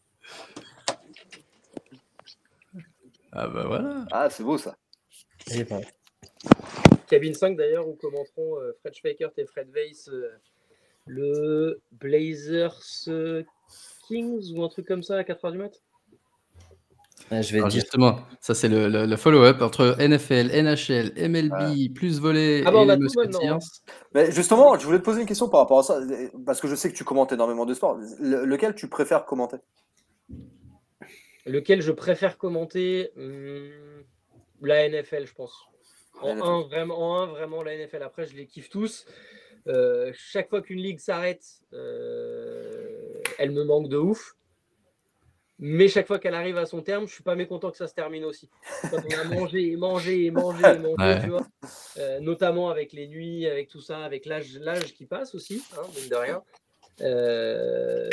Ah bah voilà. Ah, c'est beau ça. Cabine 5 d'ailleurs où commenteront euh, Fred Schweikert et Fred Weiss euh, le Blazers Kings ou un truc comme ça à 4h du mat? Je vais dire. Justement, ça c'est le, follow-up entre NFL, NHL, MLB, plus volet ah bah, et hein. Mais justement, je voulais te poser une question par rapport à ça, parce que je sais que tu commentes énormément de sport. lequel tu préfères commenter? Lequel je préfère commenter? Hmm, La NFL, je pense. En un, vraiment, en un, vraiment, la NFL. Après, je les kiffe tous. Euh, chaque fois qu'une ligue s'arrête, euh, elle me manque de ouf. Mais chaque fois qu'elle arrive à son terme, je suis pas mécontent que ça se termine aussi. Quand on a mangé et mangé et mangé et mangé, tu vois, euh, notamment avec les nuits, avec tout ça, avec l'âge, l'âge qui passe aussi, hein, mine de rien.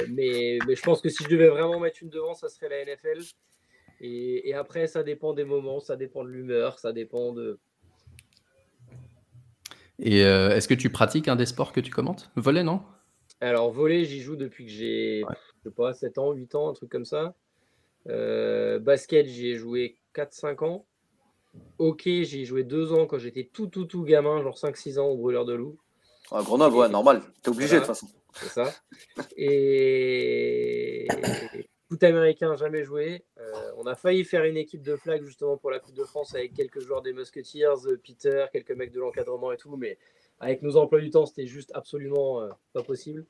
mais, mais je pense que si je devais vraiment mettre une devant, ça serait la NFL. Et, et, après, ça dépend des moments, ça dépend de l'humeur, ça dépend de. Et est-ce que tu pratiques un des sports que tu commentes? Voler, non? Alors, voler, j'y joue depuis que j'ai, je sais pas, 7 ans, 8 ans, un truc comme ça. basket, j'y ai joué 4-5 ans. Ok, j'ai joué deux ans quand j'étais tout, tout, tout gamin, genre 5-6 ans au brûleur de loup. À Grenoble, ouais, normal. T'es obligé de toute façon. C'est ça. Et foot américain, jamais joué. Euh, on a failli faire une équipe de flag justement pour la Coupe de France avec quelques joueurs des Musketeers, Peter, quelques mecs de l'encadrement et tout, mais avec nos emplois du temps, c'était juste absolument euh, pas possible.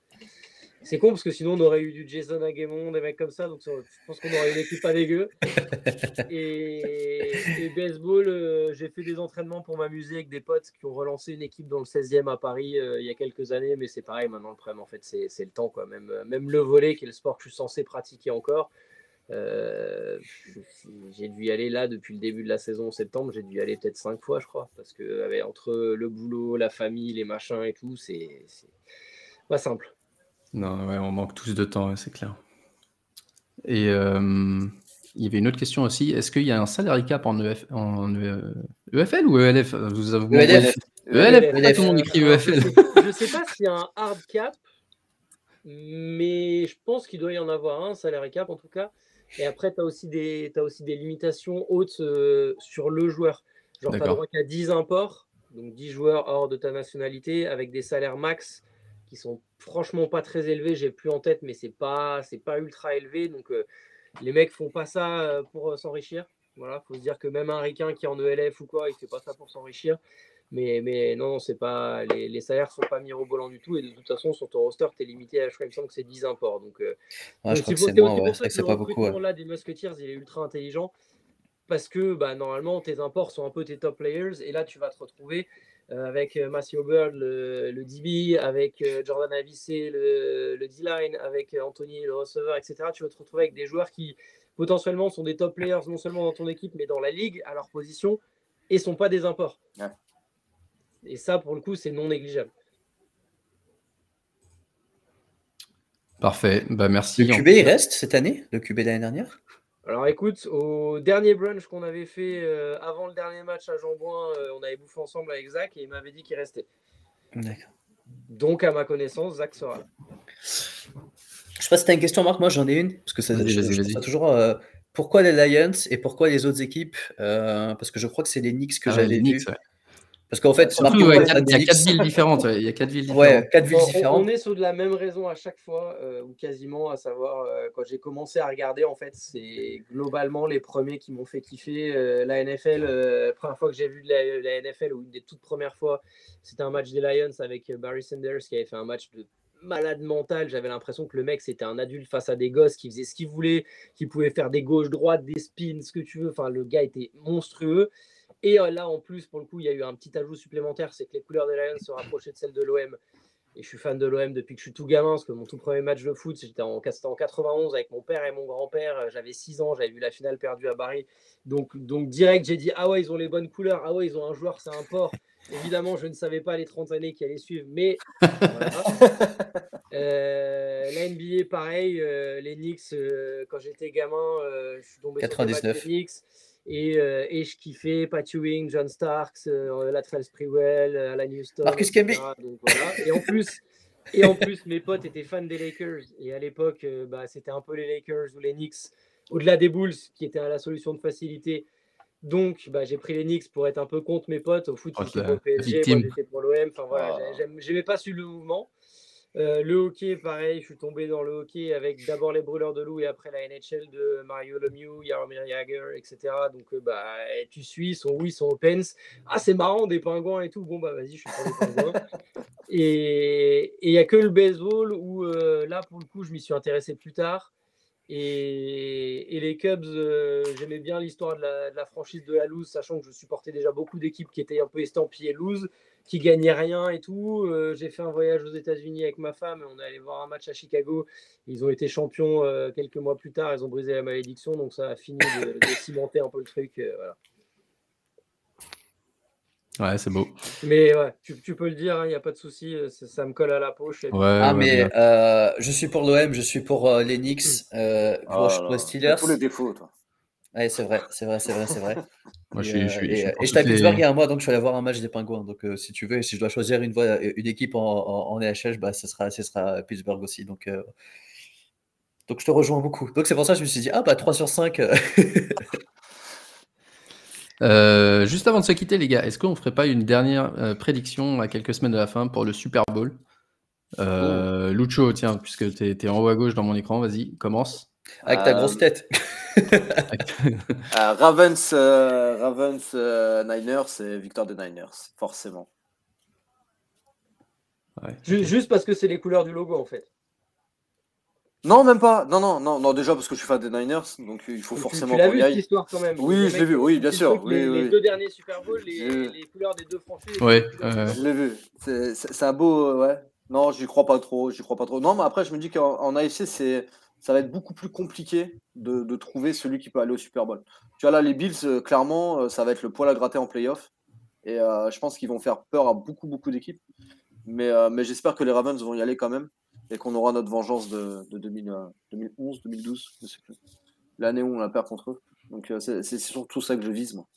C'est con parce que sinon on aurait eu du Jason Aguemon, des mecs comme ça, donc je pense qu'on aurait une équipe pas dégueu. Et, baseball, euh, j'ai fait des entraînements pour m'amuser avec des potes qui ont relancé une équipe dans le 16e à Paris euh, il y a quelques années, mais c'est pareil maintenant le problème en fait, c'est le temps quoi. Même, euh, même le volet qui est le sport que je suis censé pratiquer encore. j'ai dû y aller là depuis le début de la saison en septembre, j'ai dû y aller peut-être cinq fois, je crois, parce que entre le boulot, la famille, les machins et tout, c'est pas simple. Non, ouais, on manque tous de temps, c'est clair. Et euh, il y avait une autre question aussi. Est-ce qu'il y a un salary cap en, EF, en EFL ou ELF Vous avez ELF. ELF, ELF. tout le monde écrit EFL. Je ne sais pas s'il y a un hard cap, mais je pense qu'il doit y en avoir un, salary cap en tout cas. Et après, tu as, aussi des, as aussi des limitations hautes euh, sur le joueur. Genre, tu as droit qu'à 10 imports, donc 10 joueurs hors de ta nationalité, avec des salaires max qui sont franchement pas très élevés. J'ai plus en tête, mais c'est pas c'est pas ultra élevé. Donc euh, les mecs font pas ça euh, pour euh, s'enrichir. Voilà, faut se dire que même un ricain qui est en ELF ou quoi, il fait pas ça pour s'enrichir. Mais, mais non, c'est pas les, les salaires sont pas mirobolants du tout. Et de toute façon, sur ton roster, tu es limité à, je crois, que c'est 10 imports. Donc, je crois que c'est moins, c'est pas beaucoup. là des Musketeers, il est ultra intelligent parce que bah, normalement, tes imports sont un peu tes top players. Et là, tu vas te retrouver avec euh, Matthew Bird, le, le, DB, avec euh, Jordan Avicé, le, le D-line, avec Anthony, le receveur, etc. Tu vas te retrouver avec des joueurs qui potentiellement sont des top players, non seulement dans ton équipe, mais dans la ligue, à leur position, et sont pas des imports. Et ça, pour le coup, c'est non négligeable. Parfait, bah merci. Le QB, il reste cette année, le QB l'année dernière? Alors écoute, au dernier brunch qu'on avait fait euh, avant le dernier match à Jean-Bouin, euh, on avait bouffé ensemble avec Zach et il m'avait dit qu'il restait. D'accord. Donc à ma connaissance, Zach sera là. Je sais pas si tu as une question, Marc. Moi j'en ai une. Parce que ça, je, toujours. Euh, pourquoi les Lions et pourquoi les autres équipes Parce que je crois que c'est les Knicks que ah, j'avais vus. Parce qu'en fait, il y a quatre villes différentes. Il y a quatre villes différentes. Ouais, quatre villes différentes. On, est sur de la même raison à chaque fois, euh, ou quasiment, à savoir, euh, quand j'ai commencé à regarder, en fait, c'est globalement les premiers qui m'ont fait kiffer. Euh, la NFL, la première fois que j'ai vu la, la, NFL, ou une des toutes premières fois, c'était un match des Lions avec Barry Sanders qui avait fait un match de malade mental. J'avais l'impression que le mec, c'était un adulte face à des gosses qui faisait ce qu'il voulait, qui pouvait faire des gauches-droites, des spins, ce que tu veux. Enfin, le gars était monstrueux. Et euh, là, en plus, pour le coup, il y a eu un petit ajout supplémentaire, c'est que les couleurs des Lions se rapprochaient de celles de l'OM. Et je suis fan de l'OM depuis que je suis tout gamin, parce que mon tout premier match de foot, c'était en, en 91 avec mon père et mon grand-père. J'avais 6 ans, j'avais vu la finale perdue à Paris. Donc, donc direct, j'ai dit, ah ouais, ils ont les bonnes couleurs, ah ouais, ils ont un joueur, c'est un port. Évidemment, je ne savais pas les 30 années qui allaient suivre, mais euh, la NBA, pareil, euh, les Knicks, quand j'étais gamin, je suis tombé 99. sur les Knicks. Et, euh, et, je kiffais Pat Ewing, John Starks, euh, Latrell Sprewell, euh, Alan Houston. Marcus Camby. Et en plus, et en plus, mes potes étaient fans des Lakers. Et à l'époque, bah, c'était un peu les Lakers ou les Knicks, au-delà des Bulls, qui étaient à la solution de facilité. Donc, bah, j'ai pris les Knicks pour être un peu contre mes potes. Au foot, pour le PSG, moi j'étais pour l'OM. Enfin voilà, oh. j'aimais pas su le mouvement. Euh, le hockey, pareil, je suis tombé dans le hockey avec d'abord les brûleurs de loup et après la NHL de Mario Lemieux, Jaromir Jagr, etc. Donc, euh, bah, tu suis, son oui, son opens. Ah, c'est marrant, des pingouins et tout. Bon, bah, vas-y, je suis pour les pingouins. et il n'y a que le baseball où, euh, là, pour le coup, je m'y suis intéressé plus tard. Et, les Cubs, j'aimais bien l'histoire de la, de franchise de la loose, sachant que je supportais déjà beaucoup d'équipes qui étaient un peu estampillées loose qui gagnait rien et tout. Euh, j'ai fait un voyage aux États-Unis avec ma femme et on est allé voir un match à Chicago. Ils ont été champions euh, quelques mois plus tard. Ils ont brisé la malédiction, donc ça a fini de, cimenter un peu le truc. Euh, voilà. Ouais, c'est beau. Mais ouais, tu, tu peux le dire, il n'y a pas de souci, euh, ça, me colle à la poche. et- Ouais, Ah, ouais, mais euh, je suis pour l'OM, je suis pour euh, les Knicks, euh, pour, Oh pour les Steelers. Tous les défauts, toi. Ouais, c'est vrai, c'est vrai, c'est vrai, c'est vrai. Moi, je Et, suis, euh, je suis, je et, suis euh, pour et j'étais à toutes les- Pittsburgh il y a un mois, donc je suis allé voir un match des Pingouins. Donc, euh, si tu veux, si je dois choisir une, voie- une équipe en, en, en EHL, bah, ce, sera, ce sera Pittsburgh aussi. Donc, euh, donc, je te rejoins beaucoup. Donc, c'est pour ça que je me suis dit, ah, bah, 3 sur 5. euh, juste avant de se quitter, les gars, est-ce qu'on ferait pas une dernière euh, prédiction à quelques semaines de la fin pour le Super Bowl? Euh, Lucho, tiens, puisque tu es, en haut à gauche dans mon écran, vas-y, commence. avec ta Euh, grosse tête. Euh, Ravens, euh, Ravens euh, Niners, c'est victoire des Niners, forcément. Ouais. Juste parce que c'est les couleurs du logo en fait. Non, même pas. Non, non, non, non. Déjà parce que je suis fan des Niners, donc il faut forcément qu'on y cette aille. histoire quand même. Oui, je l'ai vu, oui, bien sûr, oui, les, oui, les oui. deux derniers Super Bowl, les, couleurs des deux franchises. Ouais. du Je l'ai vu. C'est- un beau, euh, ouais. Non, j'y crois pas trop. J'y crois pas trop. Non, mais après, je me dis qu'en en AFC, c'est, ça va être beaucoup plus compliqué de, de trouver celui qui peut aller au Super Bowl. Tu vois là, les Bills, euh, clairement, euh, ça va être le poil à gratter en playoff. Et euh, je pense qu'ils vont faire peur à beaucoup, beaucoup d'équipes. Mais, euh, mais j'espère que les Ravens vont y aller quand même et qu'on aura notre vengeance de, de 2000, euh, 2011, 2012, je sais plus. L'année où on la perd contre eux. Donc euh, c'est surtout ça que je vise, moi.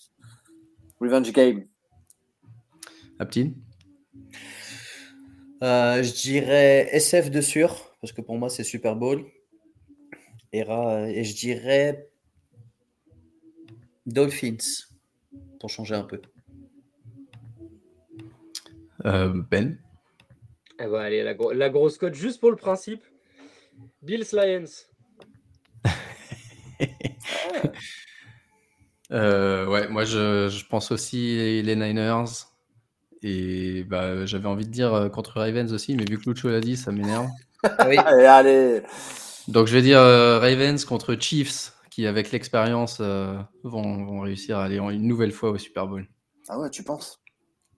Revenge game. Aptine Euh, je dirais SF de sûr, parce que pour moi, c'est Super Bowl. Et, ra- et je dirais Dolphins, pour changer un peu. Euh, Ben Eh ben, allez, la, gro- la grosse cote, juste pour le principe. Bills Lions. Euh, ouais, moi je, je pense aussi les, Niners. Et bah, j'avais envie de dire euh, contre Ravens aussi, mais vu que Lucho l'a dit, ça m'énerve. Ah oui, Allez, allez. Donc je vais dire euh, Ravens contre Chiefs, qui avec l'expérience euh, vont, vont réussir à aller en- une nouvelle fois au Super Bowl. Ah ouais, tu penses?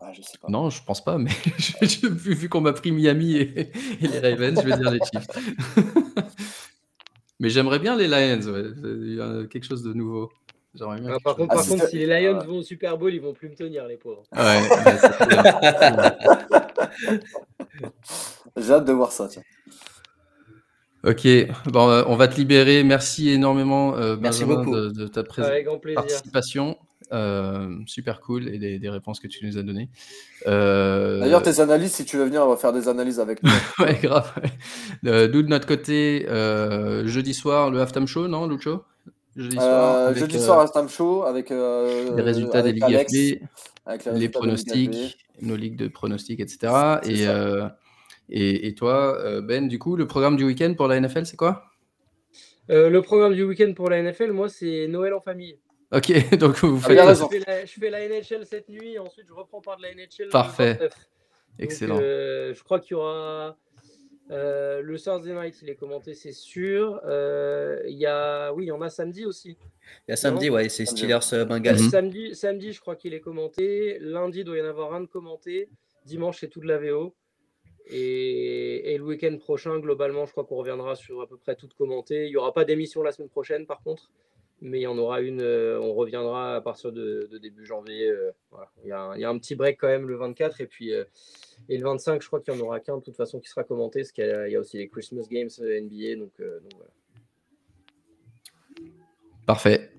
Ah, je sais pas. Non, je pense pas, mais je- je- vu, vu qu'on m'a pris Miami et, et les Ravens, je vais dire les Chiefs. mais j'aimerais bien les Lions, ouais. C'est, euh, quelque chose de nouveau. J'aimerais bien Ah, par contre, par Ah, si les Lions Ah. vont au Super Bowl, ils vont plus me tenir, les pauvres. Ouais, ouais, c'est clair. J'ai hâte de voir ça. Tiens. Ok, bon, euh, on va te libérer. Merci énormément, euh, Merci Benjamin, beaucoup. de, de ta prés- Avec grand plaisir. participation. Euh, super cool et des, des réponses que tu nous as données. Euh, D'ailleurs, tes analyses, si tu veux venir, on va faire des analyses avec nous. ouais, grave. ouais. Euh, de notre côté, euh, jeudi soir, le halftime show, non, Lucho Jeudi soir, Euh, avec, jeudi soir, Stam Show avec euh, les résultats des ligues Alex, FB, avec les FB. pronostics, nos ligues de pronostics, etc. Et, euh, et, et toi, Ben, du coup, le programme du week-end pour la NFL, c'est quoi? Euh, le programme du week-end pour la NFL, moi, c'est Noël en famille. Ok, donc vous Ah, faites. Je fais, la, je fais la NHL cette nuit, ensuite je reprends part de la NHL. Parfait. 29. Donc, excellent. euh, je crois qu'il y aura euh, le Thursday Night, il est commenté, c'est sûr. Euh, Il y a, oui, il y en a samedi aussi. il y a samedi, ouais, c'est Steelers Bengals. Mhm. Samedi, samedi, je crois qu'il est commenté. Lundi, il doit y en avoir un de commenté. Dimanche, c'est tout de la VO. Et, et le week-end prochain, globalement, je crois qu'on reviendra sur à peu près tout de commenté. Il n'y aura pas d'émission la semaine prochaine, par contre. Mais il y en aura une. euh, on reviendra à partir de, début janvier. euh, il, y a un, petit break quand même le 24. Et puis euh, et le 25, je crois qu'il n'y en aura qu'un de toute façon qui sera commenté. Parce qu'il y, a- aussi les Christmas Games NBA. Donc, voilà. Parfait.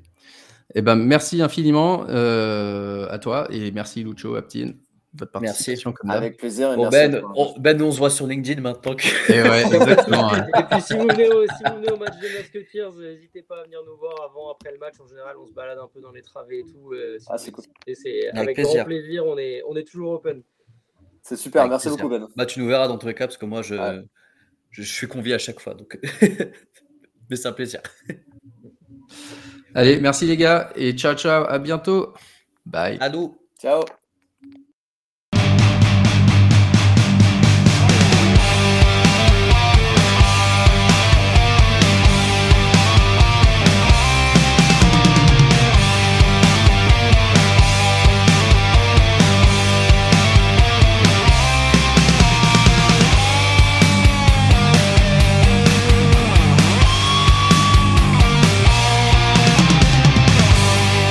Eh ben, merci infiniment à toi et merci Lucho, Aptine, votre Merci. participation comme d'hab. Avec plaisir. Et Bon, merci ben, on, ben, nous, on se voit sur LinkedIn maintenant. Que... Et ouais, exactement. ouais. Et puis si vous, venez au, si vous venez au match des Musketeers, euh, n'hésitez pas à venir nous voir avant, après le match. En général, on se balade un peu dans les travées et tout. euh, si Ah, c'est cool. Et c'est Avec avec, plaisir. grand plaisir. On est, on est toujours open. C'est super. Avec merci plaisir. beaucoup, Ben. Bah, tu nous verras dans tous les cas, parce que moi, je, Ouais. je, je suis convié à chaque fois. Donc... Mais c'est un plaisir. Allez, merci les gars et ciao ciao, à bientôt. Bye. À nous. Ciao.